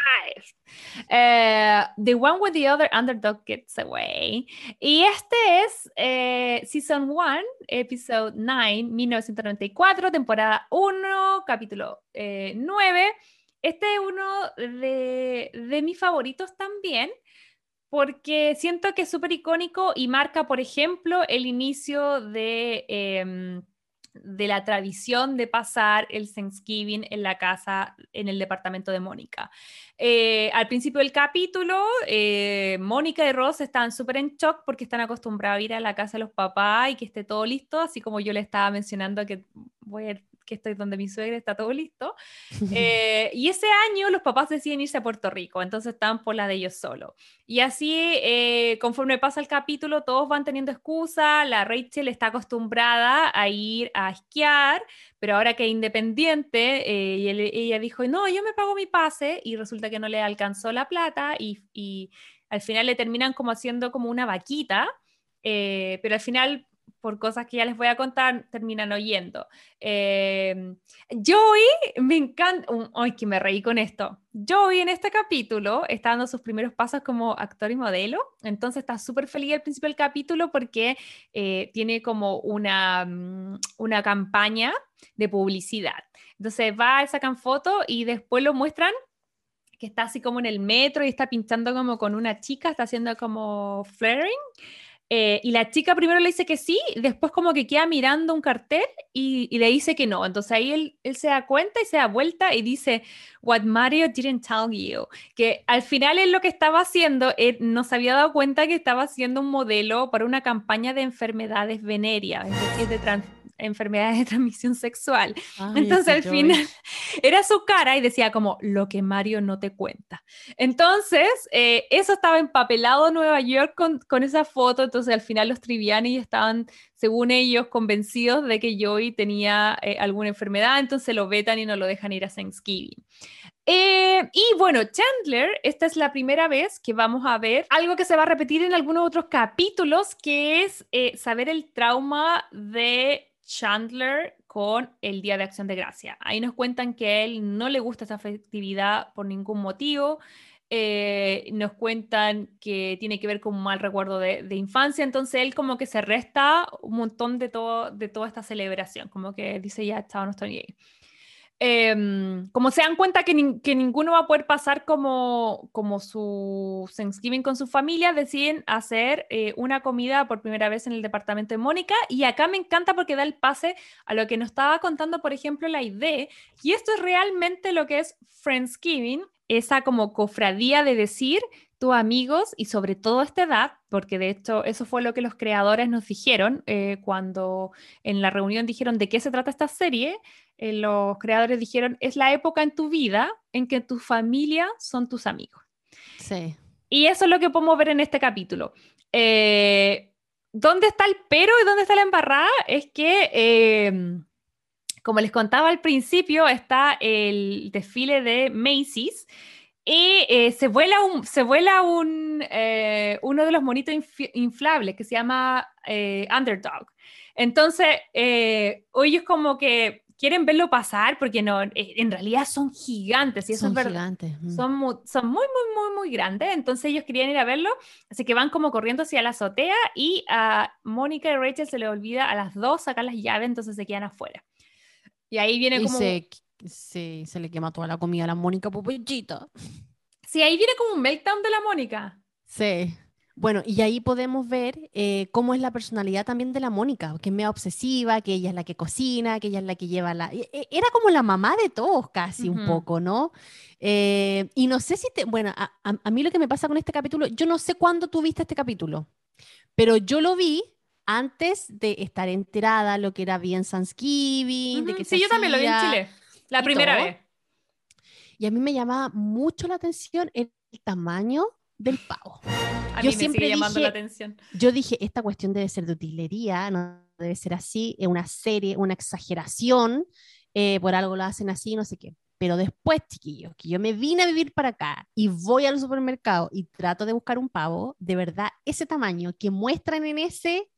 Eh, the one with the other underdog gets away. Y este es eh, Season 1, Episode 9, 1994, temporada 1, capítulo eh, 9. Este es uno de, de mis favoritos también, porque siento que es súper icónico y marca, por ejemplo, el inicio de, em, de la tradición de pasar el Thanksgiving en la casa, en el departamento de Mónica. Eh, al principio del capítulo, eh, Mónica y Ross están súper en shock porque están acostumbrados a ir a la casa de los papás y que esté todo listo, así como yo le estaba mencionando que voy a que estoy donde mi suegra está todo listo. Eh, y ese año los papás deciden irse a Puerto Rico, entonces están por la de ellos solo. Y así, eh, conforme pasa el capítulo, todos van teniendo excusa. La Rachel está acostumbrada a ir a esquiar, pero ahora que es independiente, eh, y ella dijo, no, yo me pago mi pase, y resulta que no le alcanzó la plata, y, y al final le terminan como haciendo como una vaquita. pero al final por cosas que ya les voy a contar, terminan oyendo. Eh, Joey, me encanta, ay, que me reí con esto. Joey en este capítulo está dando sus primeros pasos como actor y modelo, entonces está súper feliz al principio del capítulo porque eh, tiene como una, mm, una campaña de publicidad. Entonces va, sacan foto y después lo muestran que está así como en el metro y está pinchando como con una chica, está haciendo como flaring. Eh, y la chica primero le dice que sí, después como que queda mirando un cartel y, le dice que no. Entonces ahí él, él, se da cuenta y se da vuelta y dice, What Mario didn't tell you. Que al final es lo que estaba haciendo, él no había dado cuenta que estaba haciendo un modelo para una campaña de enfermedades venéreas, es de, enfermedades de transmisión sexual. Entonces al final era su cara y decía como lo que Mario no te cuenta. Entonces eh, eso estaba empapelado en Nueva York con, con, esa foto, entonces al final los Triviani estaban, según ellos, convencidos de que Joey tenía eh, alguna enfermedad, entonces lo vetan y no lo dejan ir a Thanksgiving. Eh, y bueno, Chandler, esta es la primera vez que vamos a ver algo que se va a repetir en algunos otros capítulos, que es saber el trauma de Chandler con el Día de Acción de Gracia. Ahí nos cuentan que él no le gusta esta festividad por ningún motivo. Eh, nos cuentan que tiene que ver con un mal recuerdo de, infancia, entonces él como que se resta un montón de, todo, de toda esta celebración, como que dice ya, chao, no estoy ahí. Em, como se dan cuenta que, ninguno va a poder pasar como, como su Thanksgiving con su familia, deciden hacer eh, una comida por primera vez en el departamento de Mónica. Y acá me encanta porque da el pase a lo que nos estaba contando, por ejemplo, la idea. Y esto es realmente lo que es Friendsgiving, esa como cofradía de decir tus amigos y sobre todo esta edad, porque de hecho eso fue lo que los creadores nos dijeron eh, cuando en la reunión dijeron de qué se trata esta serie, eh, los creadores dijeron es la época en tu vida en que tu familia son tus amigos. Sí. Y eso es lo que podemos ver en este capítulo. Eh, ¿Dónde está el pero y dónde está la embarrada? Es que, como les contaba al principio, está el desfile de Macy's y eh, se vuela, un, se vuela un, eh, uno de los monitos inflables que se llama eh, Underdog. Entonces, ellos como que quieren verlo pasar porque no, en realidad son gigantes. Y eso son es gigantes. Son, muy, son muy, muy, muy, muy grandes. Entonces ellos querían ir a verlo. Así que van como corriendo hacia la azotea y a Mónica y Rachel se le olvida a las dos sacar las llaves, entonces se quedan afuera. Y ahí viene como... Sí, se le quema toda la comida a la Mónica Popechita. Sí, ahí viene como un meltdown de la Mónica. Sí. Bueno, y ahí podemos ver eh, cómo es la personalidad también de la Mónica, que es medio obsesiva, que ella es la que cocina, que ella es la que lleva la... E, e, era como la mamá de todos casi un poco, ¿no? Eh, y no sé si te... Bueno, a, a, mí lo que me pasa con este capítulo, yo no sé cuándo tú viste este capítulo, pero yo lo vi antes de estar enterada lo que era bien Thanksgiving, de que Sí, yo también lo vi en Chile. La primera vez. Y a mí me llamaba mucho la atención el tamaño del pavo. A yo mí me siempre sigue llamando la atención. Yo dije, esta cuestión debe ser de utilería, no debe ser así, es una serie, una exageración, eh, por algo lo hacen así, no sé qué. Pero después, chiquillos, que yo me vine a vivir para acá y voy al supermercado y trato de buscar un pavo, de verdad, ese tamaño que muestran en ese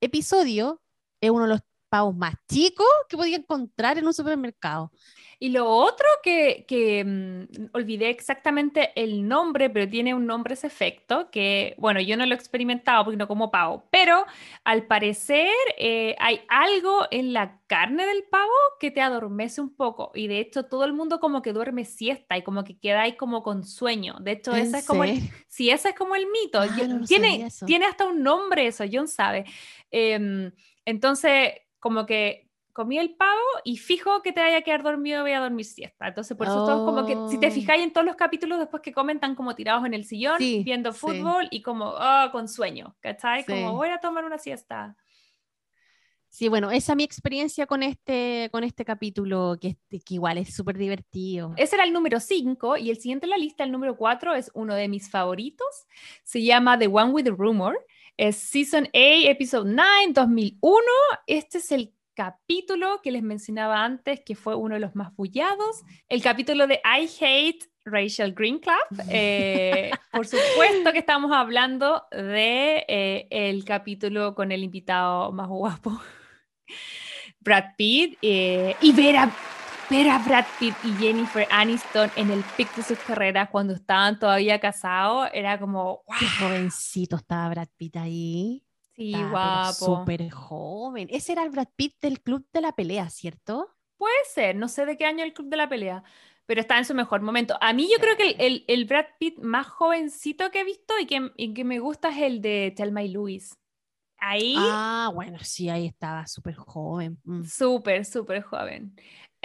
episodio es uno de los pavos más chicos que podía encontrar en un supermercado. Y lo otro que, que mm, olvidé exactamente el nombre, pero tiene un nombre ese efecto, que bueno, yo no lo he experimentado porque no como pavo, pero al parecer eh, hay algo en la carne del pavo que te adormece un poco y de hecho todo el mundo como que duerme siesta y como que queda ahí como con sueño. De hecho, ese es como el, sí, ese es como el mito. Ah, Yo- no tiene, tiene hasta un nombre eso, John sabe. Em, entonces, como que comí el pavo y fijo que te vaya a quedar dormido, voy a dormir siesta. Entonces, por eso todos como que, si te Oh. fijáis en todos los capítulos después que comen, están como tirados en el sillón, Sí, viendo sí. fútbol y como, ah, con sueño, ¿cachai? Sí. Como voy a tomar una siesta. Sí, bueno, esa es mi experiencia con este, con este capítulo, que, que igual es súper divertido. Ese era el número 5 y el siguiente en la lista, el número 4, es uno de mis favoritos. Se llama The One with the Rumor. Es Season A, Episode 9, 2001. Este es el capítulo que les mencionaba antes, que fue uno de los más bullados. El capítulo de I Hate Rachel Green Club. Eh, por supuesto que estamos hablando de eh, el capítulo con el invitado más guapo, Brad Pitt, eh, y ver a ver a Brad Pitt y Jennifer Aniston en el pic de sus carreras cuando estaban todavía casados, era como, wow, Qué jovencito estaba Brad Pitt ahí. sí, Estaba, guapo. Súper joven. Ese era el Brad Pitt del Club de la Pelea, ¿cierto? Puede ser, no sé de qué año el Club de la Pelea, pero está en su mejor momento. A mí yo creo que el, el- el Brad Pitt más jovencito que he visto y que, y que me gusta es el de Thelma y Louise. Ahí, Ah, bueno, sí, ahí estaba súper joven. Mm. súper, súper joven.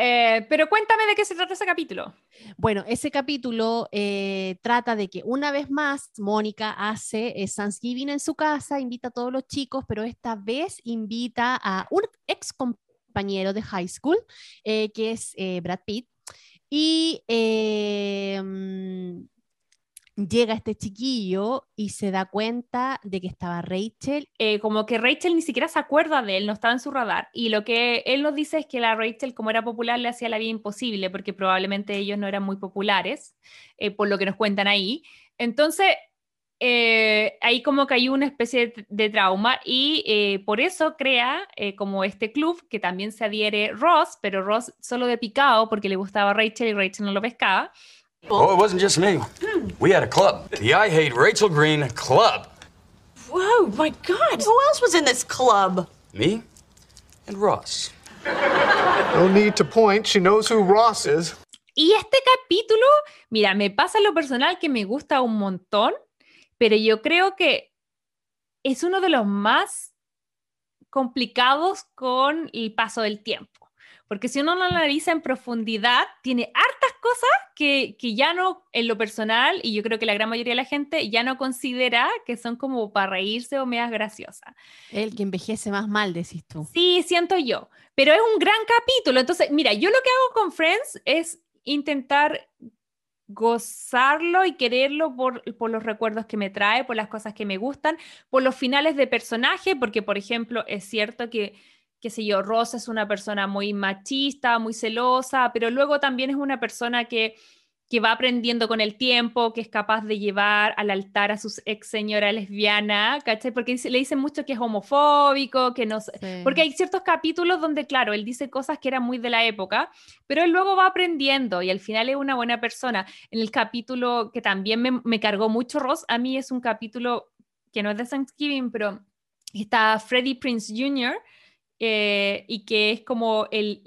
Eh, pero cuéntame de qué se trata ese capítulo. Bueno, ese capítulo eh, trata de que una vez más Mónica hace eh, Thanksgiving en su casa, invita a todos los chicos, pero esta vez invita a un ex compañero de high school, eh, que es eh, Brad Pitt, y eh, mm, llega este chiquillo y se da cuenta de que estaba Rachel eh, como que Rachel ni siquiera se acuerda de él, no estaba en su radar. Y lo que él nos dice es que la Rachel, como era popular, le hacía la vida imposible, porque probablemente ellos no eran muy populares, eh, por lo que nos cuentan ahí. Entonces, eh, ahí como que hay una especie de, trauma y por eso crea como este club que también se adhiere Ross, pero Ross solo de picado porque le gustaba Rachel y Rachel no lo pescaba. Oh, it wasn't just me. We had a club. The I Hate Rachel Green Club. Whoa, my God. Who else was in this club? Me and Ross. No need to point. She knows who Ross is. Y este capítulo, mira, me pasa lo personal que me gusta un montón, pero yo creo que es uno de los más complicados con el paso del tiempo. Porque si uno lo analiza en profundidad, tiene hartas cosas que, que ya no, en lo personal, y yo creo que la gran mayoría de la gente ya no considera que son como para reírse o medias graciosas. el que envejece más mal, decís tú. Sí, siento yo, pero es un gran capítulo. Entonces, mira, yo lo que hago con Friends es intentar gozarlo y quererlo por, por los recuerdos que me trae, por las cosas que me gustan, por los finales de personaje, porque, por ejemplo, es cierto que, qué sé yo, Rosa es una persona muy machista, muy celosa, pero luego también es una persona que que va aprendiendo con el tiempo, que es capaz de llevar al altar a su ex señora lesbiana, ¿cachai? Porque dice- le dicen mucho que es homofóbico, que no sé- Sí. Porque hay ciertos capítulos donde, claro, él dice cosas que eran muy de la época, pero él luego va aprendiendo y al final es una buena persona. En el capítulo que también me, me cargó mucho Ross, a mí es un capítulo que no es de Thanksgiving, pero está Freddie Prince Jr., eh, y que es como el,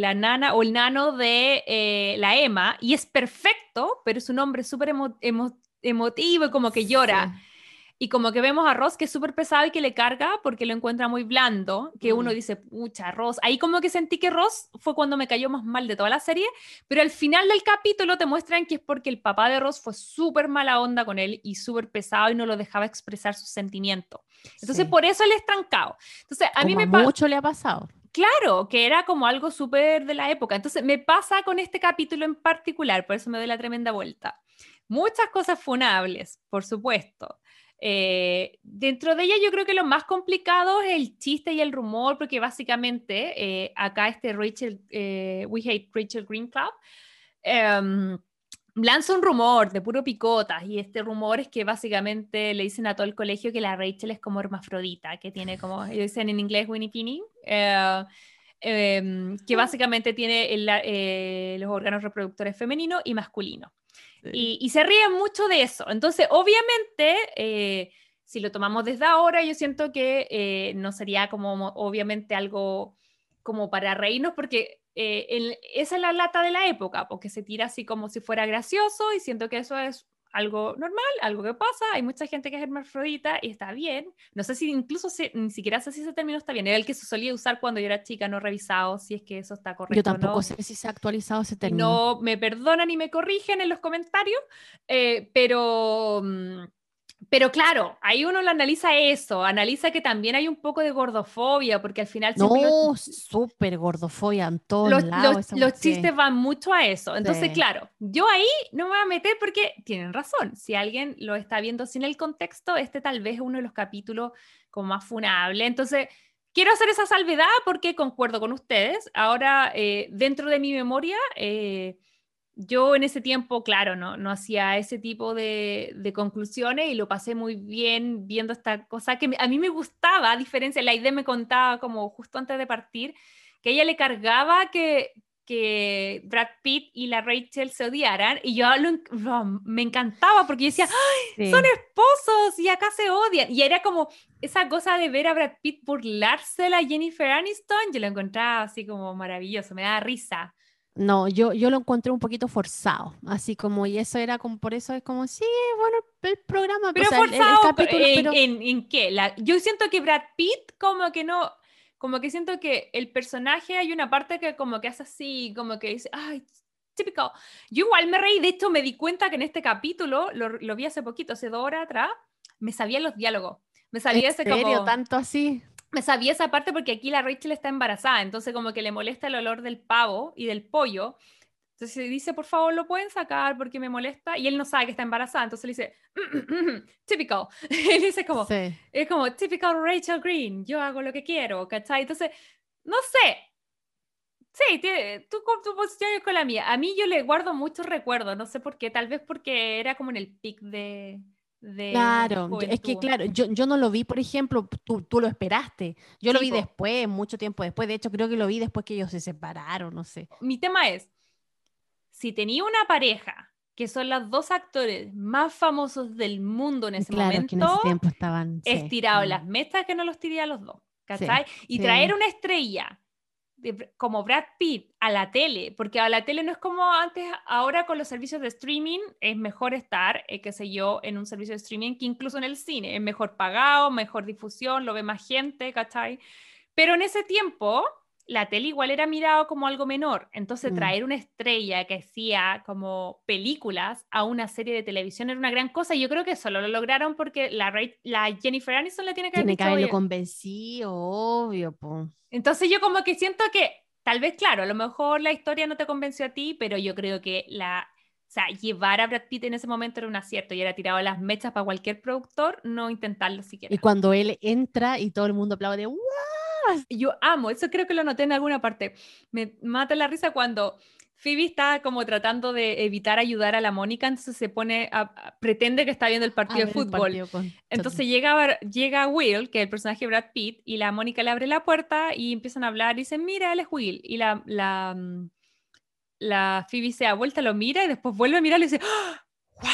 la nana o el nano de eh, la Emma, y es perfecto, pero es un hombre súper emo- emo- emotivo como que llora. Y como que vemos a Ross que es súper pesado y que le carga porque lo encuentra muy blando, que uno Mm. dice, pucha, Ross. Ahí como que sentí que Ross fue cuando me cayó más mal de toda la serie, pero al final del capítulo te muestran que es porque el papá de Ross fue súper mala onda con él y súper pesado y no lo dejaba expresar sus sentimientos. Entonces Sí. por eso él es trancado. Entonces a mí Como me pasa... mucho le ha pasado. Claro, que era como algo súper de la época. Entonces me pasa con este capítulo en particular, por eso me doy la tremenda vuelta. Muchas cosas funables, por supuesto. Eh, dentro de ellas yo creo que lo más complicado es el chiste y el rumor, porque básicamente eh, acá este Rachel, eh, We Hate Rachel Green Club, em, lanza un rumor de puro picotas y este rumor es que básicamente le dicen a todo el colegio que la Rachel es como hermafrodita, que tiene como, ellos dicen en inglés Winnie Pini, eh, em, que básicamente tiene el- eh, los órganos reproductores femenino y masculino. Y, se ríen mucho de eso. Entonces, obviamente, eh, si lo tomamos desde ahora, yo siento que eh, no sería como mo- obviamente algo como para reírnos, porque eh, esa es la lata de la época, porque se tira así como si fuera gracioso y siento que eso es algo normal, algo que pasa. Hay mucha gente que es hermafrodita y está bien. No sé si incluso se- ni siquiera sé si ese término está bien. Era el que se solía usar cuando yo era chica, no revisado si es que eso está correcto. Yo tampoco no. sé si se ha actualizado ese término. no me perdonan y me corrigen en los comentarios, eh, pero, mm, pero claro, ahí uno lo analiza eso, analiza que también hay un poco de gordofobia, porque al final No, súper gordofobia en todos los- lados. los- los chistes van mucho a eso. Entonces, Sí. claro, yo ahí no me voy a meter porque tienen razón. Si alguien lo está viendo sin el contexto, este tal vez es uno de los capítulos como más funable. Entonces, quiero hacer esa salvedad porque concuerdo con ustedes. Ahora, eh, dentro de mi memoria, eh, yo en ese tiempo, claro, no, no hacía ese tipo de, de conclusiones y lo pasé muy bien viendo esta cosa que a mí me gustaba, a diferencia, la idea me contaba como justo antes de partir, que a ella le cargaba que, que Brad Pitt y la Rachel se odiaran y yo lo en- lo- me encantaba porque yo decía, Sí. son esposos y acá se odian. Y era como esa cosa de ver a Brad Pitt burlarse de la Jennifer Aniston, yo lo encontraba así como maravilloso, me daba risa. No, yo, yo lo encontré un poquito forzado, así como, y eso era como, por eso es como, sí, bueno, el programa, Pero o sea, el- el forzado, capítulo, ¿en, pero- en- en qué? La- yo siento que Brad Pitt como que no, como que siento que el personaje hay una parte que como que hace así, como que dice, ay, típico. Yo igual me reí, de hecho me di cuenta que en este capítulo, lo, lo vi hace poquito, hace dos horas atrás, me sabía los diálogos. Me sabía ¿En ese serio? como... ¿Tanto así? Me sabía esa parte porque aquí la Rachel está embarazada, entonces como que le molesta el olor del pavo y del pollo. Entonces dice, por favor, lo pueden sacar porque me molesta. Y él no sabe que está embarazada, entonces le dice, typical. Él dice como, Sí. es como, typical Rachel Green, yo hago lo que quiero, ¿cachai? Entonces, no sé. Sí, tiene- tú con tu posición y con la mía. A mí yo le guardo muchos recuerdos, no sé por qué, tal vez porque era como en el pic de... de Claro, yo- es que juventud. claro, yo, yo no lo vi, por ejemplo, tú, tú lo esperaste. Yo lo Sí, vi po. después, mucho tiempo después. De hecho, creo que lo vi después que ellos se separaron, no sé. mi tema es, si tenía una pareja que son los dos actores más famosos del mundo en ese claro, momento, que en ese tiempo estaban. es sí, las mesas que no los tiré a los dos, ¿cachai? y sí. traer una estrella como Brad Pitt a la tele, porque a la tele no es como antes, ahora con los servicios de streaming es mejor estar, eh, qué sé yo, en un servicio de streaming que incluso en el cine, es mejor pagado, mejor difusión, lo ve más gente, ¿cachai? Pero en ese tiempo la tele igual era mirado como algo menor, entonces Mm. traer una estrella que hacía como películas a una serie de televisión era una gran cosa y yo creo que solo lo lograron porque la, Ra- la Jennifer Aniston le tiene que haber Tiene que haberlo convencido, obvio, po. Entonces yo como que siento que, tal vez, claro, a lo mejor la historia no te convenció a ti, pero yo creo que la, o sea, llevar a Brad Pitt en ese momento era un acierto y era tirado las mechas para cualquier productor, no intentarlo siquiera. Y cuando él entra y todo el mundo aplaude, Yo amo, eso creo que lo noté en alguna parte. Me mata la risa cuando Phoebe está como tratando de evitar ayudar a la Mónica, entonces se pone, a- a- pretende que está viendo el a partido de fútbol. partido con- Entonces llega, llega Will, que es el personaje de Brad Pitt, y la Mónica le abre la puerta y empiezan a hablar y dicen, mira, él es Will. Y la, la, mm, la Phoebe se da vuelta, lo mira y después vuelve a mirarlo y dice, ¡wow!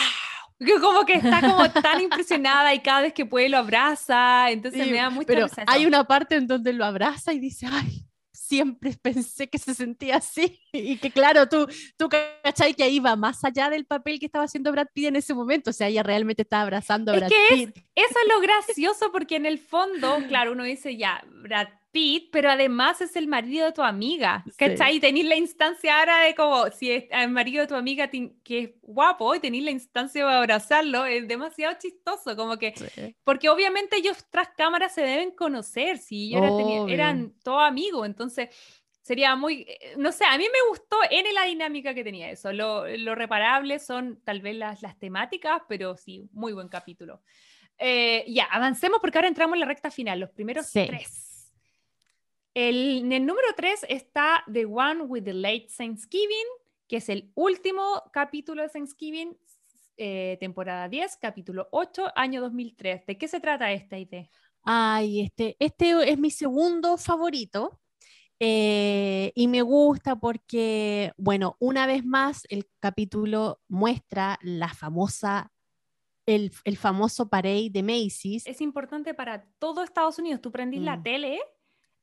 Como que está como tan impresionada y cada vez que puede lo abraza, entonces Sí, me da mucha pero risa hay una parte en donde lo abraza y dice, ay, siempre pensé que se sentía así. Y que claro, tú, tú cachai que ahí va más allá del papel que estaba haciendo Brad Pitt en ese momento. O sea, ella realmente estaba abrazando a Es Brad que es-. Eso es lo gracioso porque en el fondo, claro, uno dice ya, Brad Pitt, pero además es el marido de tu amiga, Sí. ¿cachai? Y tenéis la instancia ahora de como, si es el marido de tu amiga que es guapo y tenéis la instancia de abrazarlo, es demasiado chistoso, como que, porque obviamente ellos tras cámaras se deben conocer, si ellos Obvio. eran todos amigos, entonces sería muy, no sé, a mí me gustó en la dinámica que tenía eso, lo, lo reparable son tal vez las, las temáticas, pero sí, muy buen capítulo. Eh, ya, avancemos porque ahora entramos en la recta final, los primeros Sí. tres. El, en el número tres está The One with the Late Thanksgiving, que es el último capítulo de Thanksgiving, eh, temporada 10, capítulo 8, año 2003. ¿De qué se trata esta idea? Ay, este, este es mi segundo favorito. eh, y me gusta porque, bueno, una vez más el capítulo muestra la famosa, el, el famoso parade de Macy's. Es importante para todo Estados Unidos. Tú prendís la Mm. tele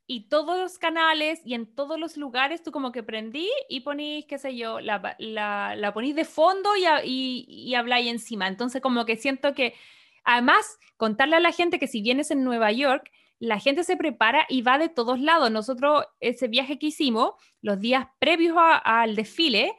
y todos los canales y en todos los lugares tú como que prendí y ponís, qué sé yo, la, la, la ponís de fondo y, y, y habláis encima. Entonces como que siento que, además, contarle a la gente que si vienes en Nueva York, la gente se prepara y va de todos lados. Nosotros, ese viaje que hicimos, los días previos a- al desfile,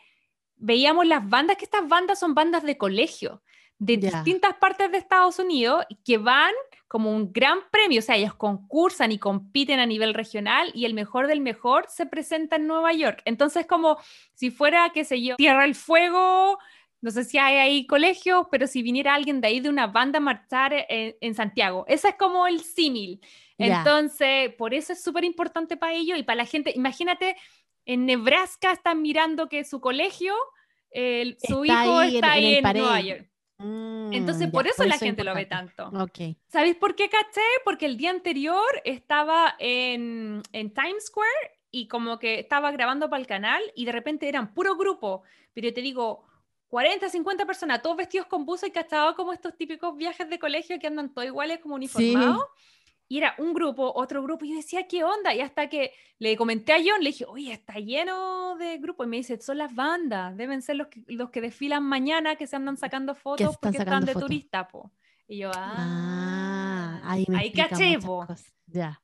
veíamos las bandas, que estas bandas son bandas de colegio, de distintas partes de Estados Unidos, que van como un gran premio, o sea, ellos concursan y compiten a nivel regional y el mejor del mejor se presenta en Nueva York. Entonces, como si fuera, qué sé yo, Tierra del Fuego, no sé si hay ahí colegios, pero si viniera alguien de ahí de una banda a marchar en, en Santiago, ese es como el símil. Entonces, por eso es súper importante para ellos y para la gente. Imagínate, en Nebraska están mirando que su colegio, el- su Está hijo ahí está en ahí en, Nueva. York. Mm, Entonces, ya, por eso la gente lo ve tanto. Ok. ¿Sabéis por qué caché? Porque el día anterior estaba en, en Times Square y como que estaba grabando para el canal y de repente eran puro grupo, pero te digo, 40, 50 personas, todos vestidos con buzo y cachado como estos típicos viajes de colegio que andan todos iguales como uniformados. Y era un grupo, otro grupo, y yo decía, ¿qué onda? Y hasta que le comenté a John, le dije, oye, está lleno de grupos. Y me dice, son las bandas, deben ser los que, los que desfilan mañana, que se andan sacando fotos están porque sacando están de turista, po. Y yo, Ah, ah, ahí caché, po. Ya.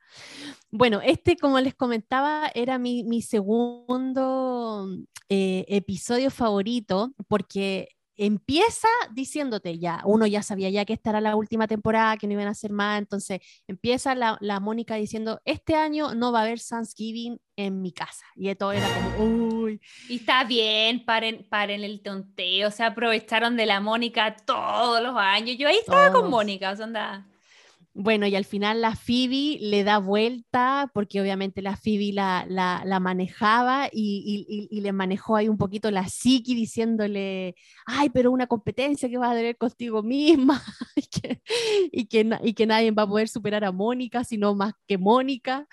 Bueno, este, como les comentaba, era mi, mi segundo eh, episodio favorito porque empieza diciéndote ya, uno ya sabía ya que esta era la última temporada, que no iban a hacer más, entonces empieza la, la Mónica diciendo, este año no va a haber Thanksgiving en mi casa. Y todo era como, uy, Y está bien, paren, paren el tonteo, se aprovecharon de la Mónica todos los años. Yo ahí estaba con Todos. Mónica, o sea, anda. Bueno, y al final la Phoebe le da vuelta, porque obviamente la Phoebe la, la, manejaba y, y- le manejó ahí un poquito la psiqui diciéndole, ay, pero una competencia que vas a tener contigo misma y, que, y, que, y que nadie va a poder superar a Mónica, sino más que Mónica.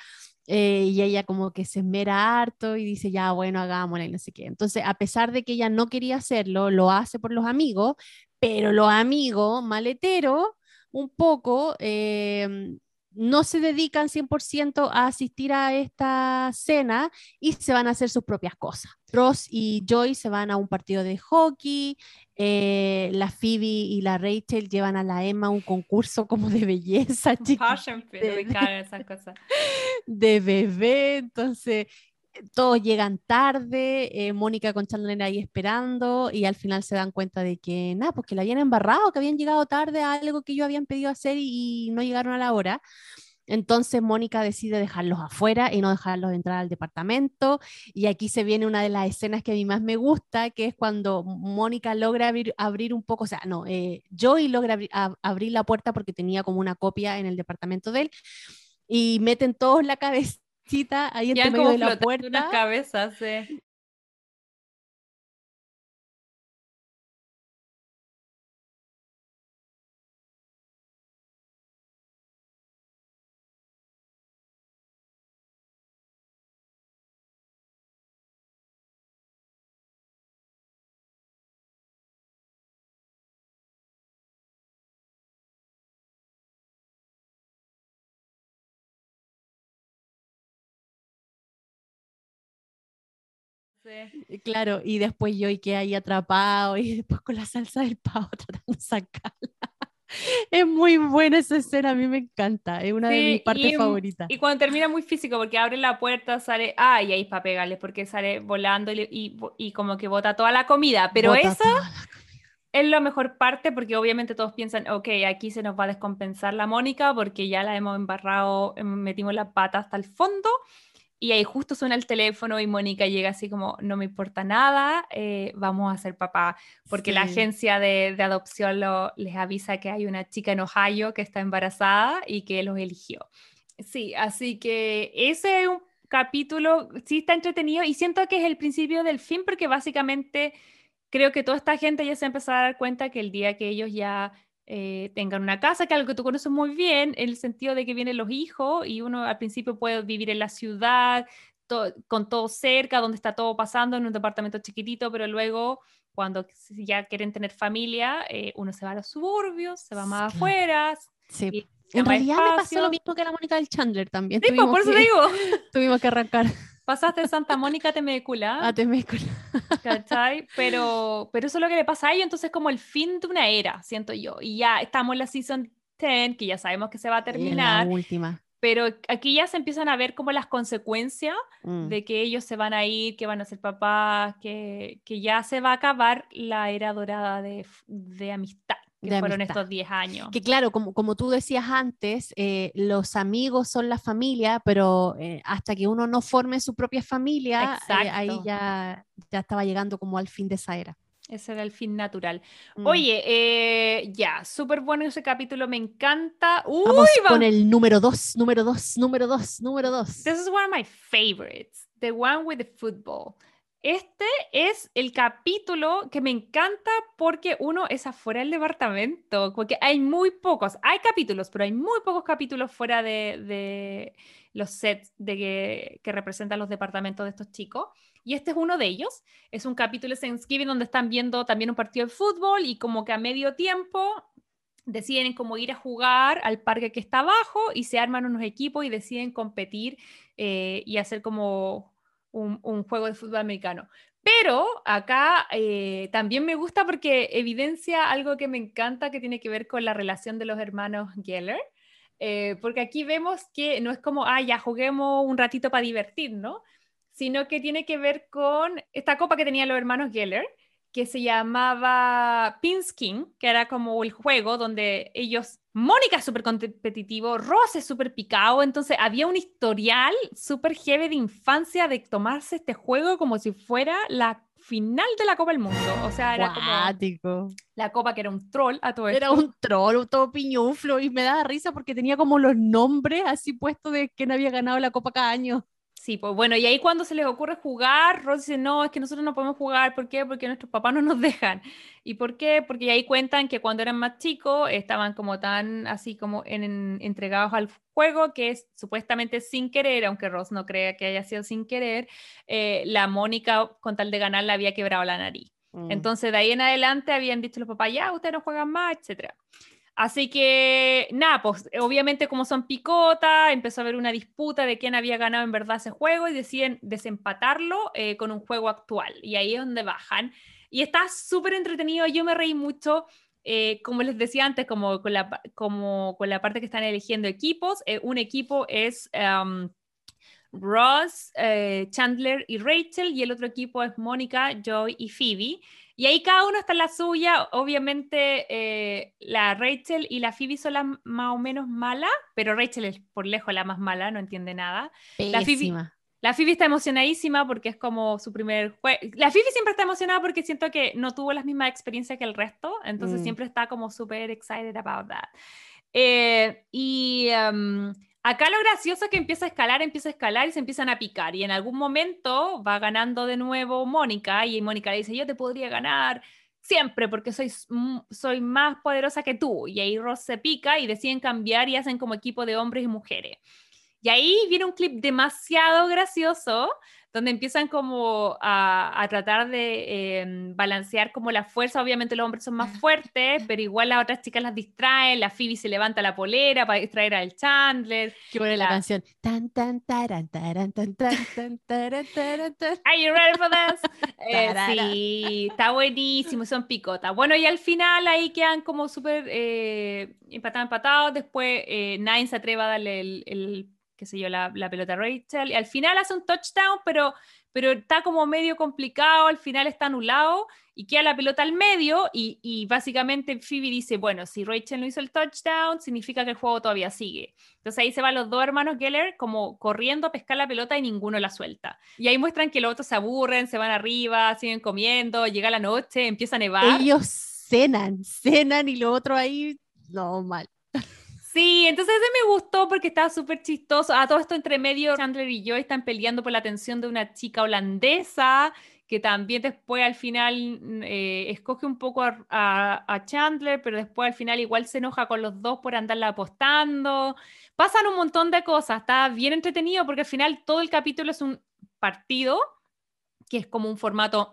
Eh, y ella como que se esmera harto y dice, ya, bueno, hagámosla y no sé qué. Entonces, a pesar de que ella no quería hacerlo, lo hace por los amigos, pero los amigos maleteros un poco, eh, no se dedican 100% a asistir a esta cena y se van a hacer sus propias cosas. Ross y Joy se van a un partido de hockey, eh, la Phoebe y la Rachel llevan a la Emma a un concurso como de belleza, Fashion esas cosas. de bebé, entonces todos llegan tarde, eh, Mónica con Chandler ahí esperando y al final se dan cuenta de que nada, pues que la habían embarrado, que habían llegado tarde a algo que ellos habían pedido hacer y, no llegaron a la hora. Entonces Mónica decide dejarlos afuera y no dejarlos entrar al departamento. Y aquí se viene una de las escenas que a mí más me gusta, que es cuando Mónica logra abrir, un poco, o sea, no, eh, Joey logra abrir, la puerta porque tenía como una copia en el departamento de él y meten todos la cabecita ahí Quedan medio como de la unas puerta. cabezas, sí. Sí. Y Claro, y después Joey queda ahí atrapado y después con la salsa del pavo tratando de sacarla. Es muy buena esa escena, a mí me encanta, es una de mis partes y, mm, favoritas. Y cuando termina muy físico, porque abre la puerta, sale, ah, y ahí para pegarle, porque sale volando y, y, y como que bota toda la comida. Pero Bota eso es la mejor parte, porque obviamente todos piensan, ok, aquí se nos va a descompensar la Mónica, porque ya la hemos embarrado, em, metimos la pata hasta el fondo. Y ahí justo suena el teléfono y Mónica llega así como, no me importa nada, eh, vamos a ser papá. Porque la agencia de, de adopción lo- les avisa que hay una chica en Ohio que está embarazada y que los eligió. Sí, así que ese es un- capítulo, sí está entretenido y siento que es el principio del fin porque básicamente creo que toda esta gente ya se empezó a dar cuenta que el día que ellos ya eh, tengan una casa, que es algo que tú conoces muy bien, en el sentido de que vienen los hijos y uno al principio puede vivir en la ciudad, con todo cerca, donde está todo pasando, en un departamento chiquitito, pero luego cuando ya quieren tener familia, eh, uno se va a los suburbios, se va más afuera. Sí. En realidad me pasó lo mismo que la Mónica del Chandler también. Sí, pues, por eso digo. tuvimos que arrancar. Pasaste de Santa Mónica a Temécula. A Temécula. ¿Cachai? Pero, pero eso es lo que le pasa a ellos, entonces como el fin de una era, siento yo. Y ya estamos en la season 10, que ya sabemos que se va a terminar. la última. Pero aquí ya se empiezan a ver como las consecuencias Mm. de que ellos se van a ir, que van a ser papás, que, que ya se va a acabar la era dorada de, de amistad, que De fueron amistad. estos 10 años. Que claro, como, como tú decías antes, eh, los amigos son la familia, pero eh, hasta que uno no forme su propia familia, eh, ahí ya, ya estaba llegando como al fin de esa era. Ese era el fin natural. Mm. Oye, eh, ya, súper bueno ese capítulo, me encanta. Uy, Vamos va- con el número dos, número dos, número dos, número dos. This is one of my favorites, the one with the football. Este es el capítulo que me encanta porque uno es afuera del departamento, porque hay muy pocos, hay capítulos, pero hay muy pocos capítulos fuera de, los sets de que, que representan los departamentos de estos chicos. Y este es uno de ellos. Es un capítulo de Thanksgiving donde están viendo también un partido de fútbol y como que a medio tiempo deciden como ir a jugar al parque que está abajo y se arman unos equipos y deciden competir eh, y hacer como un, juego de fútbol americano. Pero acá eh, también me gusta porque evidencia algo que me encanta que tiene que ver con la relación de los hermanos Geller. eh, porque aquí vemos que no es como, ah, ya juguemos un ratito para divertirnos, sino que tiene que ver con esta copa que tenían los hermanos Geller, que se llamaba Pinskin, que era como el juego donde ellos, Mónica es súper competitivo, Ross es súper picado, entonces había un historial súper heavy de infancia de tomarse este juego como si fuera la final de la Copa del Mundo, o sea, era como la copa que era un troll a todo Era esto. un troll, todo piñuflo, y me daba risa porque tenía como los nombres así puestos de quién había ganado la copa cada año. Sí, pues bueno, y ahí cuando se les ocurre jugar, Ross dice, no, es que nosotros no podemos jugar, ¿por qué? Porque nuestros papás no nos dejan. ¿Y por qué? Porque ahí cuentan que cuando eran más chicos estaban como tan así como en, en- entregados al juego que es supuestamente sin querer, aunque Ross no crea que haya sido sin querer, eh, la Mónica con tal de ganar le había quebrado la nariz. Mm. Entonces de ahí en adelante habían dicho los papás, ya, ustedes no juegan más, etcétera. Así que, nada, pues obviamente como son picota, empezó a haber una disputa de quién había ganado en verdad ese juego y deciden desempatarlo eh, con un juego actual. Y ahí es donde bajan. Y está súper entretenido, yo me reí mucho. eh, como les decía antes, como con la, como con la parte que están eligiendo equipos, eh, un equipo es um, Ross, Chandler y Rachel, y el otro equipo es Mónica, Joy y Phoebe. Y ahí cada uno está en la suya. Obviamente, eh, la Rachel y la Phoebe son las más o menos malas, pero Rachel es por lejos la más mala, no entiende nada. La Phoebe-. La Phoebe está emocionadísima porque es como su primer juego. La Phoebe siempre está emocionada porque siento que no tuvo las mismas experiencias que el resto, entonces Mm. siempre está como súper excited about that. Eh, y em, acá lo gracioso es que empieza a escalar, empieza a escalar y se empiezan a picar. Y en algún momento va ganando de nuevo Mónica y Mónica le dice, yo te podría ganar siempre porque soy, soy más poderosa que tú. Y ahí Ross se pica y deciden cambiar y hacen como equipo de hombres y mujeres. Y ahí viene un clip demasiado gracioso donde empiezan como a, a tratar de em, balancear como la fuerza. Obviamente los hombres son más fuertes, pero igual las otras chicas las distraen. La Phoebe se levanta la polera para distraer al Chandler. Qué buena la la- canción. Tan, tan, taran, taran, tan, tan, tan, taran, taran, tan. Are you ready for this? Eh, sí, está buenísimo, son picotas. Bueno, y al final ahí quedan como súper eh, empatados, empatados. Después eh, Nine se atreve a darle el, el, qué sé yo, la, la pelota Rachel. Y al final hace un touchdown, pero, pero está como medio complicado. Al final está anulado y queda la pelota al medio. Y, y básicamente Phoebe dice: Bueno, si Rachel no hizo el touchdown, significa que el juego todavía sigue. Entonces ahí se van los dos hermanos Geller como corriendo a pescar la pelota y ninguno la suelta. Y ahí muestran que los otros se aburren, se van arriba, siguen comiendo, llega la noche, empieza a nevar. Ellos cenan, cenan y lo otro ahí, no, mal. Sí, entonces ese me gustó porque estaba súper chistoso. A todo esto entre medio, Chandler y Joy están peleando por la atención de una chica holandesa que también después al final mm, eh, escoge un poco a, a- a Chandler, pero después al final igual se enoja con los dos por andarla apostando. Pasan un montón de cosas, está bien entretenido porque al final todo el capítulo es un partido, que es como un formato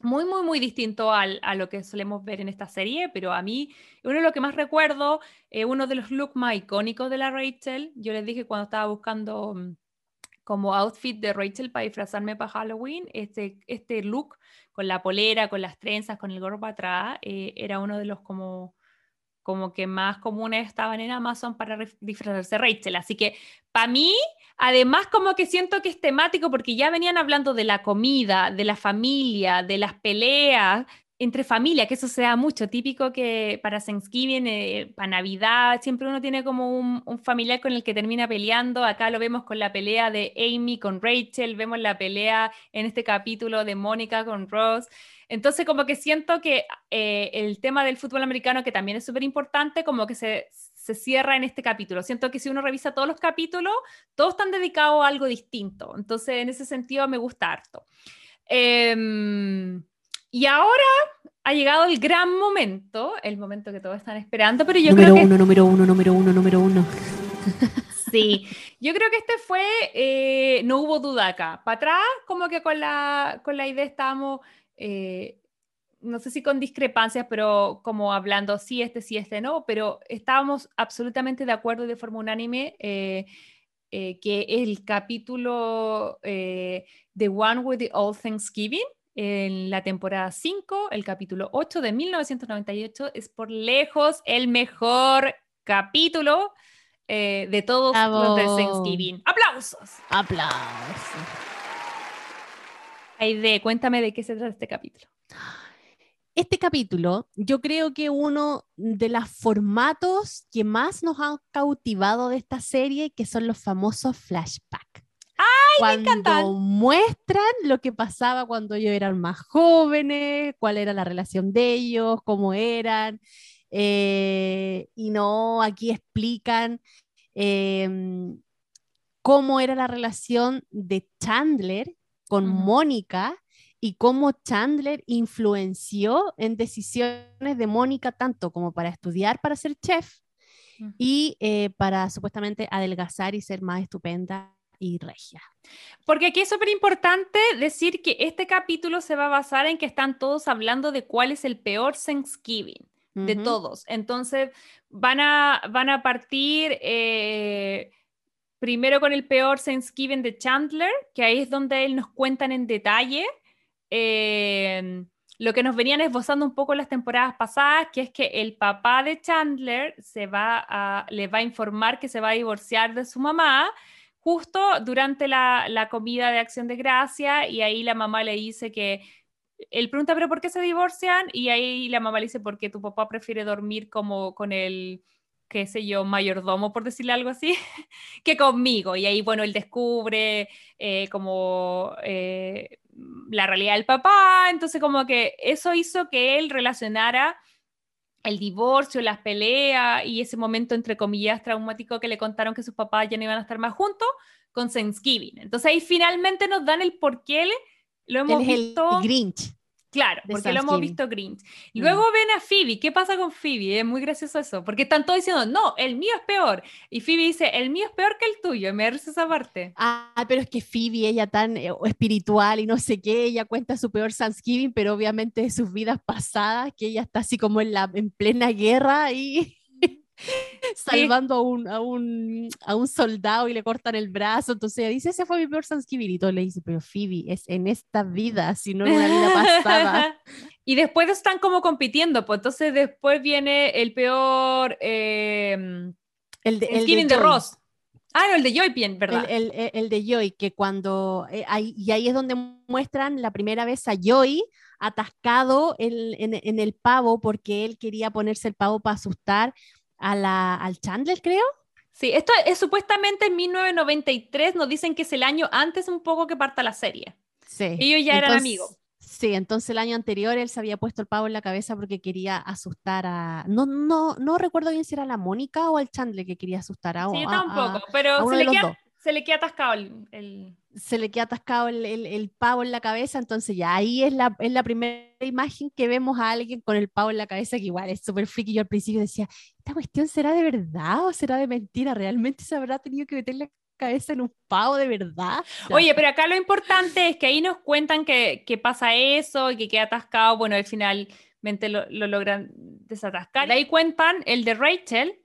muy, muy, muy distinto a lo que solemos ver en esta serie, pero a mí, uno de lo que más recuerdo, eh, uno de los looks más icónicos de la Rachel, yo les dije cuando estaba buscando mm, como outfit de Rachel para disfrazarme para Halloween, este, este look con la polera, con las trenzas, con el gorro para atrás, eh, era uno de los como como que más comunes estaban en Amazon para disfrazarse Rachel. Así que para mí, además como que siento que es temático porque ya venían hablando de la comida, de la familia, de las peleas entre familia, que eso se da mucho, típico que para Thanksgiving, eh, para Navidad, siempre uno tiene como un, un familiar con el que termina peleando. Acá lo vemos con la pelea de Amy con Rachel, vemos la pelea en este capítulo de Mónica con Ross. Entonces, como que siento que eh, el tema del fútbol americano, que también es súper importante, como que se, se cierra en este capítulo. Siento que si uno revisa todos los capítulos, todos están dedicados a algo distinto. Entonces, en ese sentido, me gusta harto. Em, y ahora ha llegado el gran momento, el momento que todos están esperando, pero yo número creo que uno, número uno, número uno, número uno. Sí, yo creo que este fue, eh, no hubo duda acá. Para atrás, como que con la, con la idea estábamos, eh, no sé si con discrepancias, pero como hablando, sí, este, sí, este, no, pero estábamos absolutamente de acuerdo y de forma unánime eh, eh, que el capítulo eh, The One with the Old Thanksgiving, en la temporada 5, el capítulo 8 de 1998, es por lejos el mejor capítulo de todos los de. Thanksgiving. ¡Aplausos! Aplausos. Aide, cuéntame de qué se trata este capítulo. Este capítulo, yo creo que uno de los formatos que más nos han cautivado de esta serie, que son los famosos flashbacks. ¡Ay, me encantan! Cuando muestran lo que pasaba cuando ellos eran más jóvenes, cuál era la relación de ellos, cómo eran. eh, y no, aquí explican em, cómo era la relación de Chandler con Ujú. Mónica y cómo Chandler influenció en decisiones de Mónica tanto como para estudiar para ser chef y eh, para supuestamente adelgazar y ser más estupenda y regia. Porque aquí es súper importante decir que este capítulo se va a basar en que están todos hablando de cuál es el peor Thanksgiving de Ujú. todos. Entonces van a, van a partir eh, primero con el peor Thanksgiving de Chandler, que ahí es donde él nos cuentan en detalle eh, lo que nos venían esbozando un poco las temporadas pasadas, que es que el papá de Chandler se va a, le va a informar que se va a divorciar de su mamá justo durante la, la comida de acción de gracia y ahí la mamá le dice que él pregunta, pero ¿por qué se divorcian? Y ahí la mamá le dice, porque tu papá prefiere dormir como con el, qué sé yo, mayordomo, por decirle algo así, que conmigo. Y ahí, bueno, él descubre eh, como eh, la realidad del papá. Entonces, como que eso hizo que él relacionara el divorcio, las peleas y ese momento, entre comillas, traumático que le contaron que sus papás ya no iban a estar más juntos con Thanksgiving. Entonces ahí finalmente nos dan el por qué lo hemos Él es el visto. Grinch. Claro, porque lo hemos visto Grinch. Mm. Luego ven a Phoebe. ¿Qué pasa con Phoebe? Es muy gracioso eso. Porque están todos diciendo, no, el mío es peor. Y Phoebe dice, el mío es peor que el tuyo. Y me risa esa parte. Ah, pero es que Phoebe, ella tan eh, espiritual y no sé qué, ella cuenta su peor Thanksgiving, pero obviamente de sus vidas pasadas, que ella está así como en, la, en plena guerra y salvando a un, a, un, a un soldado y le cortan el brazo. Entonces ella dice, ese fue mi peor Thanksgiving. Y todo le dice, pero Phoebe, es en esta vida, si no en una vida pasada. y después están como compitiendo. Pues entonces después viene el peor eh, El de, el Thanksgiving de, Joy. Ross. Ah, no, el de Joy, bien, ¿verdad? El, el- el de Joy, que cuando, eh, ahí- y ahí es donde muestran la primera vez a Joy atascado en, en- en el pavo porque él quería ponerse el pavo para asustar a la, al Chandler, creo. Sí, esto es supuestamente en 1993. Nos dicen que es el año antes un poco que parta la serie. Sí. Ellos ya eran Entonces- amigos. Sí, entonces el año anterior él se había puesto el pavo en la cabeza porque quería asustar a. No, no, no recuerdo bien si era la Mónica o el Chandler que quería asustar a. Sí, yo tampoco, a- pero a se le, queda, se le queda atascado el... el- se le queda atascado el, el- el pavo en la cabeza, entonces ya ahí es la, es la primera imagen que vemos a alguien con el pavo en la cabeza, que igual es súper friki. Yo al principio decía, ¿esta cuestión será de verdad o será de mentira? ¿Realmente se habrá tenido que meter la cabeza en un pavo de verdad? Oye, pero acá lo importante es que ahí nos cuentan que, que pasa eso y que queda atascado. Bueno, al finalmente lo, lo logran desatascar. De ahí cuentan el de Rachel,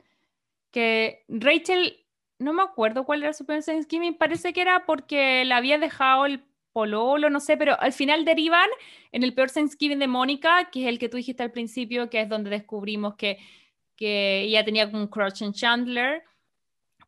que Rachel, no me acuerdo cuál era su Thanksgiving, parece que era porque le había dejado el pololo, no sé, pero al final derivan en el peor Thanksgiving de Mónica, que es el que tú dijiste al principio, que es donde descubrimos que, que ella tenía un crush en Chandler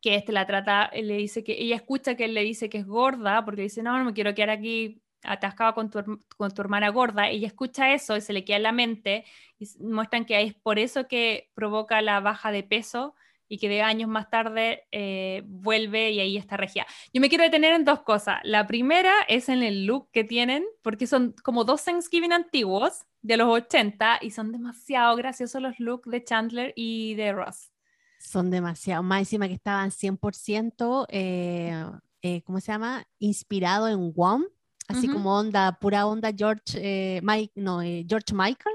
que este la trata, le dice que ella escucha que él le dice que es gorda, porque dice, no, no me quiero quedar aquí atascada con tu, con tu hermana gorda. Ella escucha eso y se le queda en la mente y muestran que es por eso que provoca la baja de peso y que de años más tarde eh, vuelve y ahí está regia. Yo me quiero detener en dos cosas. La primera es en el look que tienen, porque son como dos Thanksgiving antiguos de los 80 y son demasiado graciosos los looks de Chandler y de Ross. Son demasiado, más encima que estaban 100%, eh, eh, ¿cómo se llama? Inspirado en Wham, así como onda, pura onda George, eh, Mike, no, eh, George Michael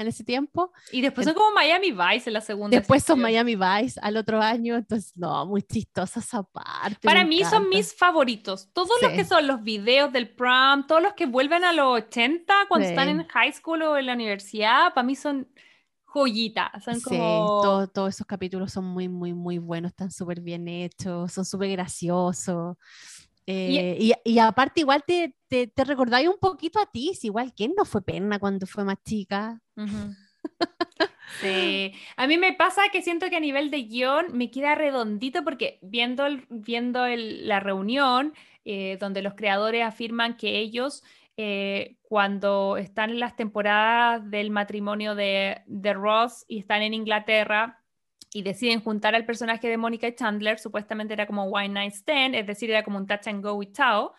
en ese tiempo. Y después son como Miami Vice en la segunda. Después son. Miami Vice al otro año, entonces no, muy chistosa esa parte. Para mí son mis favoritos. Todos los que son los videos del prom, todos los que vuelven a los 80 cuando Sí. están en high school o en la universidad, para mí son joyitas. Son Sí, como... todo- todos esos capítulos son muy, muy, muy buenos, están súper bien hechos, son súper graciosos. Eh, y, y aparte, igual te, te, te recordáis un poquito a ti, si igual quién no fue pena cuando fue más chica. Sí, a mí me pasa que siento que a nivel de guion me queda redondito porque viendo, el- viendo el- la reunión eh, donde los creadores afirman que ellos eh, cuando están en las temporadas del matrimonio de, de Ross y están en Inglaterra y deciden juntar al personaje de Mónica Chandler, supuestamente era como One Night Stand, es decir, era como un touch and go y chao.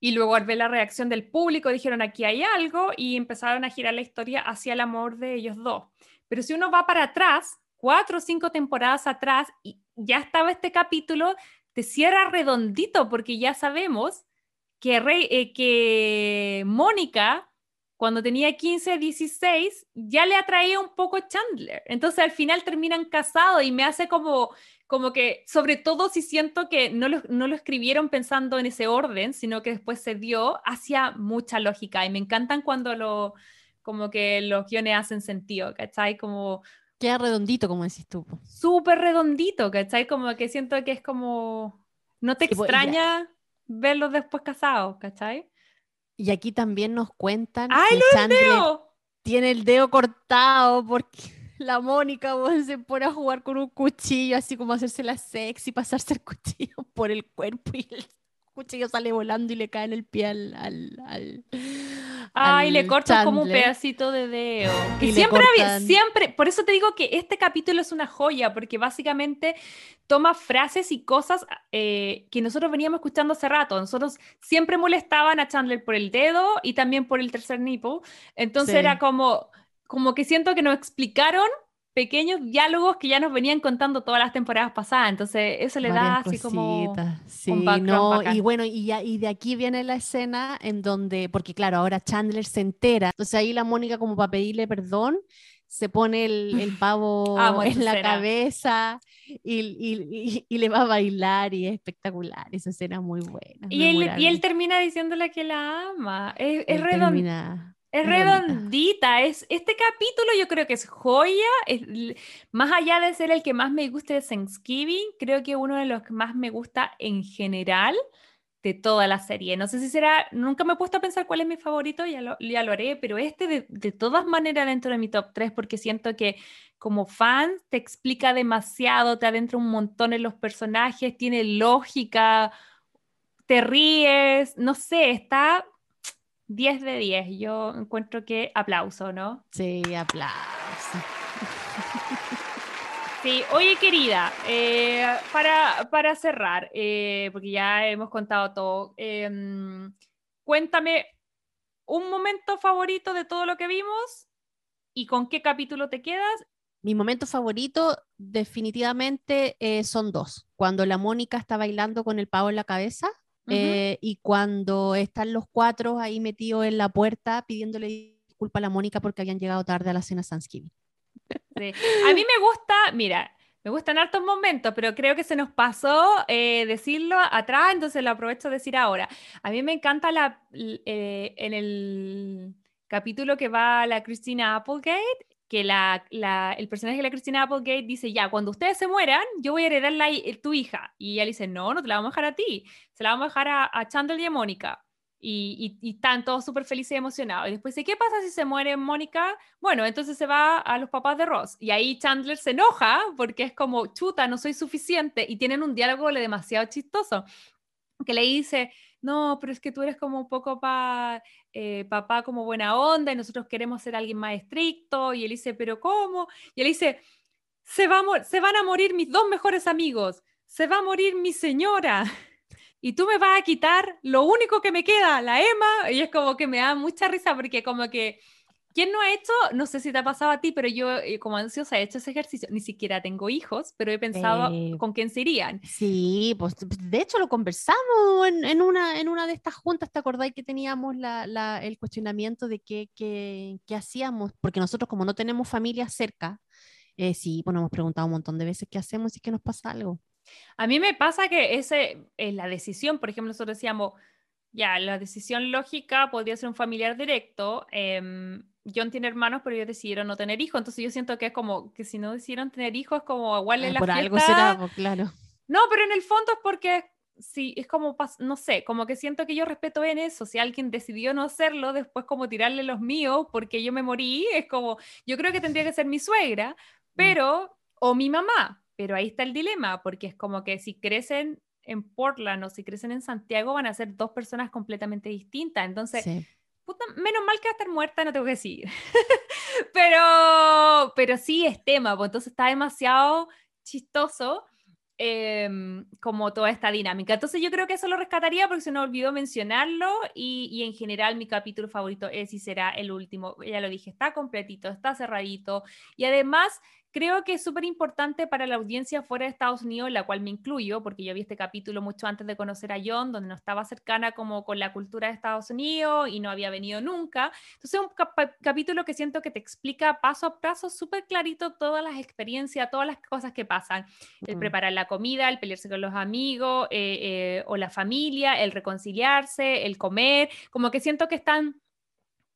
Y luego al ver la reacción del público dijeron aquí hay algo y empezaron a girar la historia hacia el amor de ellos dos. Pero si uno va para atrás, cuatro o cinco temporadas atrás, y ya estaba este capítulo, te cierra redondito porque ya sabemos que, eh, que Mónica, cuando tenía 15, 16, ya le atraía un poco Chandler. Entonces al final terminan casados y me hace como, como que, sobre todo si siento que no lo, no lo escribieron pensando en ese orden, sino que después se dio, hacía mucha lógica. Y me encantan cuando lo, como que los guiones hacen sentido, ¿cachai? Como Queda redondito, como decís tú. súper redondito, ¿cachai? Como que siento que es como, no te Sí, pues, extraña verlos después casados, ¿cachai? Y aquí también nos cuentan ¡Ay, que Chandler dedo! tiene el dedo cortado porque la Mónica se pone a jugar con un cuchillo, así como hacerse la sexy, pasarse el cuchillo por el cuerpo y el cuchillo sale volando y le cae en el pie al. al, al- Ay, le cortan como un Chandler. pedacito de dedo. Y Que siempre había, siempre, por eso te digo que este capítulo es una joya, porque básicamente toma frases y cosas eh, que nosotros veníamos escuchando hace rato. Nosotros siempre molestaban a Chandler por el dedo y también por el tercer nipple. Entonces Sí. era como, como que siento que nos explicaron pequeños diálogos que ya nos venían contando todas las temporadas pasadas. Entonces eso le da así como... cositas, Sí, background no, bacán. y bueno, y, y de aquí viene la escena en donde, porque claro, ahora Chandler se entera, entonces ahí la Mónica como para pedirle perdón, se pone el, el pavo esa en la cabeza y, y- y- le va a bailar y es espectacular, esa escena es muy buena. Y él, y él termina diciéndole que la ama. Es, es Él redon- termina- Es redondita. es este capítulo yo creo que es joya, es más allá de ser el que más me gusta de Thanksgiving, creo que uno de los que más me gusta en general de toda la serie. No sé si será, nunca me he puesto a pensar cuál es mi favorito, ya lo, ya lo haré, pero este de, de todas maneras dentro de mi top 3 porque siento que como fan te explica demasiado, te adentra un montón en los personajes, tiene lógica, te ríes, no sé, está 10 de 10. Yo encuentro que aplauso, ¿no? Sí, aplausos. Sí, oye querida, eh, para, para cerrar, eh, porque ya hemos contado todo, em, cuéntame un momento favorito de todo lo que vimos y con qué capítulo te quedas. Mi momento favorito definitivamente eh, son dos. Cuando la Mónica está bailando con el pavo en la cabeza eh, y cuando están los cuatro ahí metidos en la puerta pidiéndole disculpa a la Mónica porque habían llegado tarde a la cena. Sí. A mí me gusta, mira, me gustan hartos momentos, pero creo que se nos pasó eh, decirlo atrás, entonces lo aprovecho de decir ahora. A mí me encanta la, eh, en el capítulo que va la Christina Applegate, que la, la- el personaje de la Christina Applegate dice, ya, cuando ustedes se mueran, yo voy a heredar la, hi- tu hija. Y ella dice, no, no te la vamos a dejar a ti, se la vamos a dejar a, a Chandler y a Mónica. Y, y, y están todos súper felices y emocionados. Y después dice, ¿qué pasa si se muere Mónica? Bueno, entonces se va a los papás de Ross. Y ahí Chandler se enoja porque es como, chuta, no soy suficiente. Y tienen un diálogo demasiado chistoso. Que le dice, no, pero es que tú eres como un poco pa, eh, papá como buena onda y nosotros queremos ser alguien más estricto. Y él dice, pero ¿cómo? Y él dice, se, va se van a morir mis dos mejores amigos. Se va a morir mi señora y tú me vas a quitar lo único que me queda, la Emma, y es como que me da mucha risa porque como que, ¿quién no ha hecho? No sé si te ha pasado a ti, pero yo eh, como ansiosa he hecho ese ejercicio, ni siquiera tengo hijos, pero he pensado Eh, con quién se irían. Sí, pues de hecho lo conversamos en, en una, en una de estas juntas, ¿te acordáis que teníamos la- la- el cuestionamiento de qué, qué- qué hacíamos? Porque nosotros como no tenemos familia cerca, eh, sí, pues nos hemos preguntado un montón de veces qué hacemos si es que nos pasa algo. A mí me pasa que ese es la decisión, por ejemplo, nosotros decíamos, ya, la decisión lógica podría ser un familiar directo. John tiene hermanos, pero ellos decidieron no tener hijos, entonces yo siento que es como que si no decidieron tener hijos, es como igual en Ah, la por fiesta. algo será, pues, claro. No, pero en el fondo es porque sí, es como, no sé, como que siento que yo respeto en eso. Si alguien decidió no hacerlo, después como tirarle los míos porque yo me morí, es como, yo creo que tendría que ser mi suegra, pero, o mi mamá, pero ahí está el dilema, porque es como que si crecen en Portland o si crecen en Santiago van a ser dos personas completamente distintas. Entonces, Sí. Menos mal que va a estar muerta, no tengo que decir. pero, pero sí es tema, pues entonces está demasiado chistoso em, como toda esta dinámica. Entonces yo creo que eso lo rescataría porque se nos olvidó mencionarlo y, y en general mi capítulo favorito es y será el último. Ya lo dije, está completito, está cerradito y además creo que es súper importante para la audiencia fuera de Estados Unidos, la cual me incluyo, porque yo vi este capítulo mucho antes de conocer a John, donde no estaba cercana como con la cultura de Estados Unidos y no había venido nunca. Entonces es un capa- capítulo que siento que te explica paso a paso súper clarito todas las experiencias, todas las cosas que pasan. El Mm. preparar la comida, el pelearse con los amigos eh, eh, o la familia, el reconciliarse, el comer, como que siento que están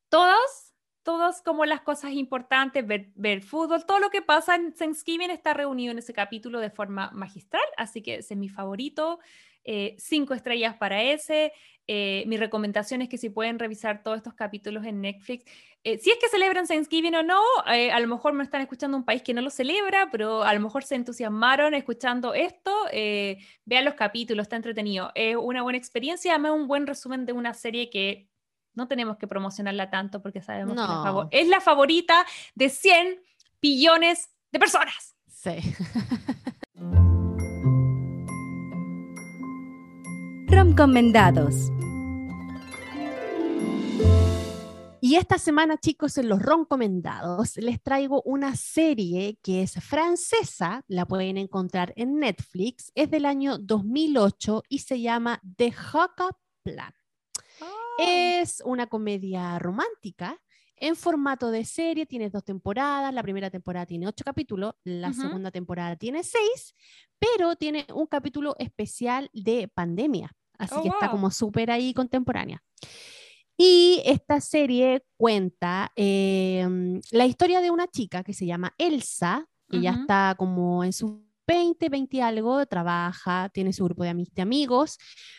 todas, todas como las cosas importantes, ver, ver fútbol, todo lo que pasa en Thanksgiving está reunido en ese capítulo de forma magistral, así que ese es mi favorito. eh, cinco estrellas para ese. Eh, mi recomendación es que si pueden revisar todos estos capítulos en Netflix, eh, si es que celebran Thanksgiving o no, a lo mejor me están escuchando un país que no lo celebra, pero a lo mejor se entusiasmaron escuchando esto. vean los capítulos, está entretenido. Es una buena experiencia, además un buen resumen de una serie que no tenemos que promocionarla tanto porque sabemos que la es la favorita de 100 billones de personas. Sí. Recomendados. Y esta semana, chicos, en los recomendados les traigo una serie que es francesa, la pueden encontrar en Netflix, es del año 2008 y se llama The Hookup Plan. Es una comedia romántica en formato de serie, tiene dos temporadas, la primera temporada tiene ocho capítulos, la segunda temporada tiene seis, pero tiene un capítulo especial de pandemia, así Oh, que está como súper ahí contemporánea. Y esta serie cuenta eh, la historia de una chica que se llama Elsa, que ya está como en sus 20, 20 y algo, trabaja, tiene su grupo de, ami- de amigos,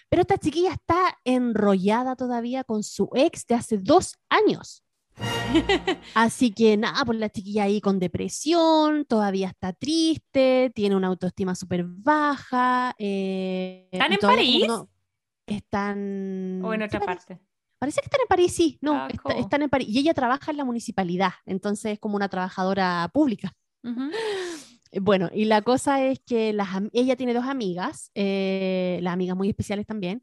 pero esta chiquilla está enrollada todavía con su ex de hace dos años. Así que nada, pues la chiquilla ahí con depresión, todavía está triste, tiene una autoestima súper baja. eh, ¿Están en París? están... O en ¿qué otra parte. Parece que están en París, sí, no, Ah, está- cool. están en París. Y ella trabaja en la municipalidad, entonces es como una trabajadora pública. Ujú. Eh, Bueno, y la cosa es que las ella tiene dos amigas, eh, las amigas muy especiales también,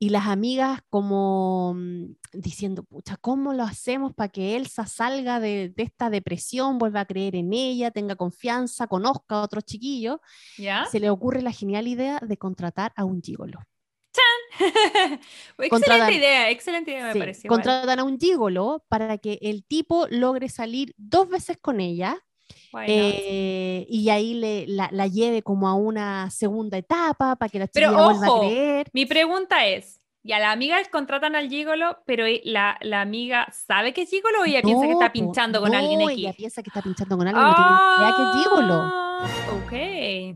y las amigas como mm, diciendo, pucha, ¿cómo lo hacemos para que Elsa salga de, de esta depresión, vuelva a creer en ella, tenga confianza, conozca a otros chiquillos? ¿Ya? Se le ocurre la genial idea de contratar a un gigolo. excelente Contratan- idea, excelente idea me Sí, parece. igual. contratan a un gigolo para que el tipo logre salir dos veces con ella? Eh, y ahí le, la, la lleve como a una segunda etapa para que la chiquilla vuelva a creer. Mi pregunta es, ¿y a la amiga contratan al gigolo, pero e- la, la amiga sabe que es gigolo o ella piensa que está pinchando con no, alguien ella X? piensa que está pinchando con alguien, no tiene idea que es gigolo. Ah, Ok.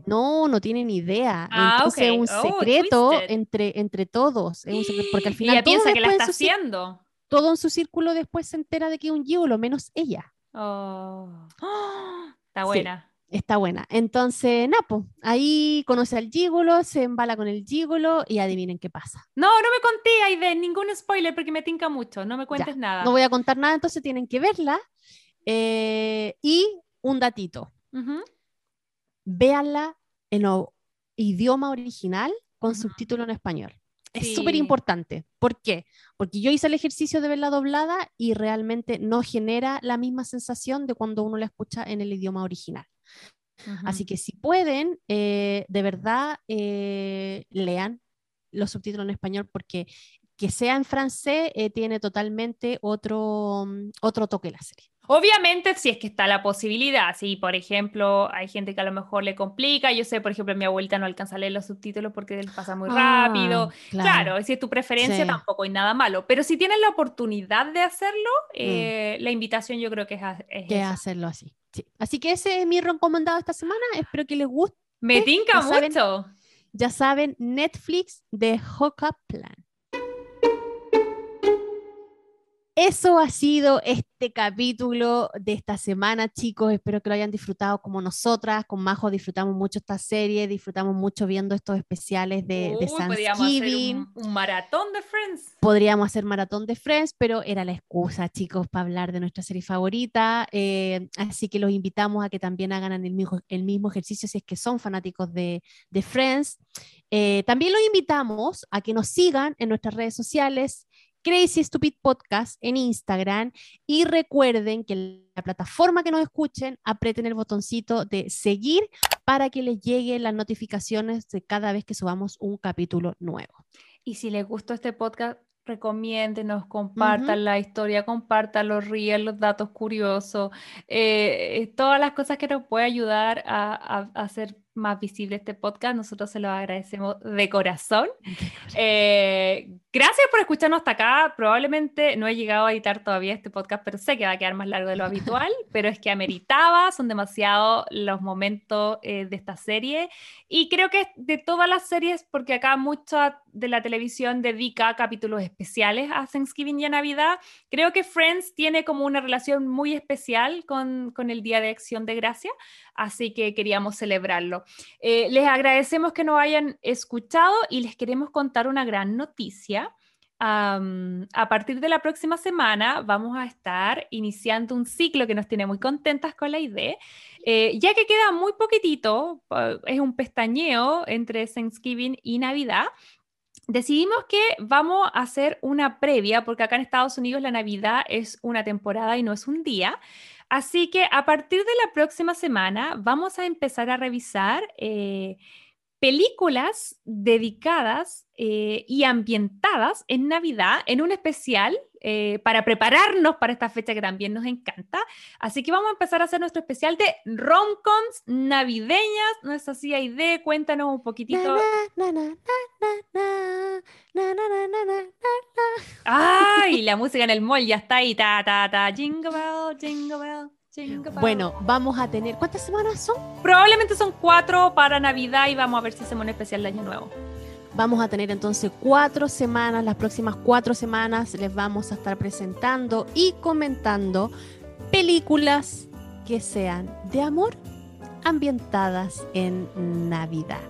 No, no tienen ni idea. Ah, Entonces es ok. un Oh, secreto entre, entre todos. Es un secreto, porque al Y final ella piensa que la está haciendo. todo en su círculo después se entera de que es un gigolo, menos ella. Oh. Está Sí. buena. Está buena. Entonces, Napo, ahí conoce al gigolo, se embala con el gigolo y adivinen qué pasa. No, no me conté, Aide, ningún spoiler porque me tinca mucho. No me cuentes nada. No voy a contar nada, entonces tienen que verla. Eh, y un datito, véanla en idioma original con subtítulo en español. Es Sí. súper importante. ¿Por qué? Porque yo hice el ejercicio de verla doblada y realmente no genera la misma sensación de cuando uno la escucha en el idioma original. Así que si pueden, eh, de verdad, eh, lean los subtítulos en español porque que sea en francés eh, tiene totalmente otro, mm, otro toque la serie. Obviamente, si es que está la posibilidad, si por ejemplo hay gente que a lo mejor le complica, yo sé, por ejemplo, mi abuelita no alcanza a leer los subtítulos porque pasa muy Ah, rápido. Claro, si es tu preferencia, Sí. tampoco hay nada malo. Pero si tienes la oportunidad de hacerlo, Mm. eh, la invitación yo creo que es, que esa. hacerlo así. Sí. Así que ese es mi recomendado esta semana. Espero que les guste. Me tinca ya saben- mucho. Ya saben, Netflix de Hookup Plan. Eso ha sido este capítulo de esta semana, chicos. Espero que lo hayan disfrutado como nosotras. Con Majo disfrutamos mucho esta serie, disfrutamos mucho viendo estos especiales de, de Uy, podríamos hacer un, un maratón de Friends. Podríamos hacer maratón de Friends, pero era la excusa, chicos, para hablar de nuestra serie favorita. eh, así que los invitamos a que también hagan el mismo, el mismo ejercicio si es que son fanáticos de, de Friends. Eh, también los invitamos a que nos sigan en nuestras redes sociales. Crazy Stupid Podcast en Instagram y recuerden que en la plataforma que nos escuchen aprieten el botoncito de seguir para que les lleguen las notificaciones de cada vez que subamos un capítulo nuevo. Y si les gustó este podcast, recomiéndenos, compartan la historia, compartan los reels, los datos curiosos, eh, eh, todas las cosas que nos puede ayudar a, a- a hacer más visible este podcast. Nosotros se los agradecemos de corazón. Eh, gracias por escucharnos hasta acá. Probablemente no he llegado a editar todavía este podcast, pero sé que va a quedar más largo de lo habitual, pero es que ameritaba, son demasiado los momentos eh, de esta serie. Y creo que de todas las series, porque acá mucha de la televisión dedica capítulos especiales a Thanksgiving y a Navidad, creo que Friends tiene como una relación muy especial con, con el Día de Acción de Gracia, así que queríamos celebrarlo. Eh, les agradecemos que nos hayan escuchado y les queremos contar una gran noticia. A partir de la próxima semana vamos a estar iniciando un ciclo que nos tiene muy contentas con la idea, eh, ya que queda muy poquitito, es un pestañeo entre Thanksgiving y Navidad. Decidimos que vamos a hacer una previa, porque acá en Estados Unidos la Navidad es una temporada y no es un día. Así que a partir de la próxima semana vamos a empezar a revisar eh, películas dedicadas eh, y ambientadas en Navidad en un especial eh, para prepararnos para esta fecha que también nos encanta. Así que vamos a empezar a hacer nuestro especial de romcoms navideñas. ¿No es así, Aide? Cuéntanos un poquitito. Na, na, na, ¡Ay! La música en el mall ya está ahí. Ta, ta, ta. Jingle bell, jingle bell, jingle bell. Bueno, vamos a tener. ¿Cuántas semanas son? Probablemente son cuatro para Navidad y vamos a ver si hacemos un especial de Año Nuevo. Vamos a tener entonces cuatro semanas, las próximas cuatro semanas les vamos a estar presentando y comentando películas que sean de amor ambientadas en Navidad.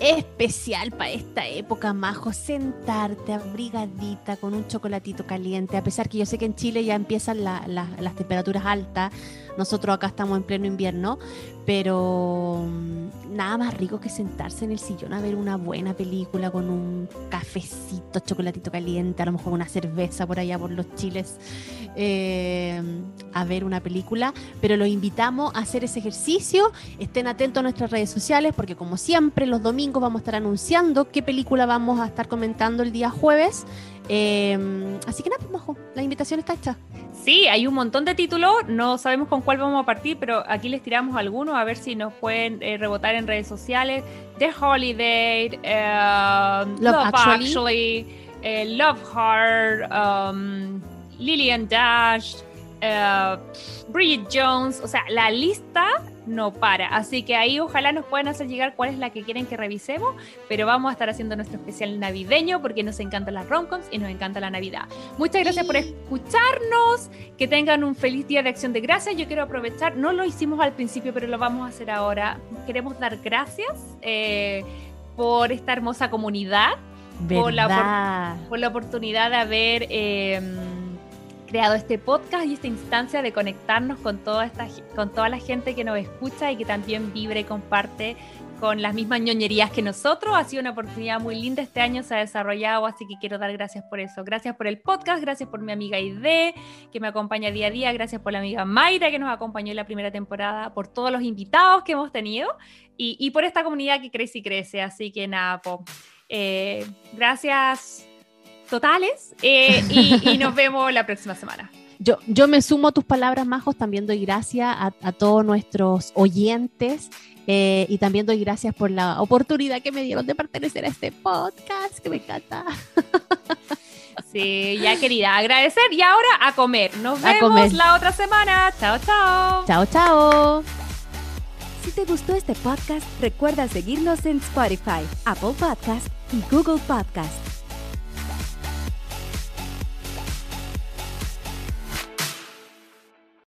Especial para esta época, Majo, sentarte abrigadita con un chocolatito caliente, a pesar que yo sé que en Chile ya empiezan la- la- las temperaturas altas, nosotros acá estamos en pleno invierno, pero mm, nada más rico que sentarse en el sillón a ver una buena película con un cafecito, chocolatito caliente, a lo mejor una cerveza por allá por los chiles, eh, a ver una película, pero los invitamos a hacer ese ejercicio, estén atentos a nuestras redes sociales, porque como siempre los domingos vamos a estar anunciando qué película vamos a estar comentando el día jueves. Eh, así que nada, pues, Majo, la invitación está hecha. Sí, hay un montón de títulos, no sabemos con cuál vamos a partir, pero aquí les tiramos algunos a ver si nos pueden eh, rebotar en redes sociales. The Holiday, eh, Love, Actually. Actually, eh, Love Hard, um, Lillian Dash, eh, Bridget Jones, o sea, la lista no para. Así que ahí ojalá nos puedan hacer llegar cuál es la que quieren que revisemos, pero vamos a estar haciendo nuestro especial navideño porque nos encantan las romcoms y nos encanta la Navidad. Muchas gracias por escucharnos, que tengan un feliz día de acción de gracias. Yo quiero aprovechar, no lo hicimos al principio, pero lo vamos a hacer ahora. Queremos dar gracias eh, por esta hermosa comunidad Por la por la oportunidad de haber eh, creado este podcast y esta instancia de conectarnos con toda, esta, con toda la gente que nos escucha y que también vibra y comparte con las mismas ñoñerías que nosotros. Ha sido una oportunidad muy linda este año, se ha desarrollado, así que quiero dar gracias por eso. Gracias por el podcast, gracias por mi amiga Ide, que me acompaña día a día, gracias por la amiga Mayra, que nos acompañó en la primera temporada, por todos los invitados que hemos tenido y, por esta comunidad que crece y crece. Así que nada, eh, gracias totales eh, y, y nos vemos la próxima semana. Yo, yo me sumo a tus palabras, Majos, también doy gracias a, a todos nuestros oyentes eh, y también doy gracias por la oportunidad que me dieron de pertenecer a este podcast, que me encanta. Sí, ya querida, agradecer y ahora a comer. Nos vemos comer. la otra semana. Chao, chao. Chao, chao. Si te gustó este podcast, recuerda seguirnos en Spotify, Apple Podcast y Google Podcast.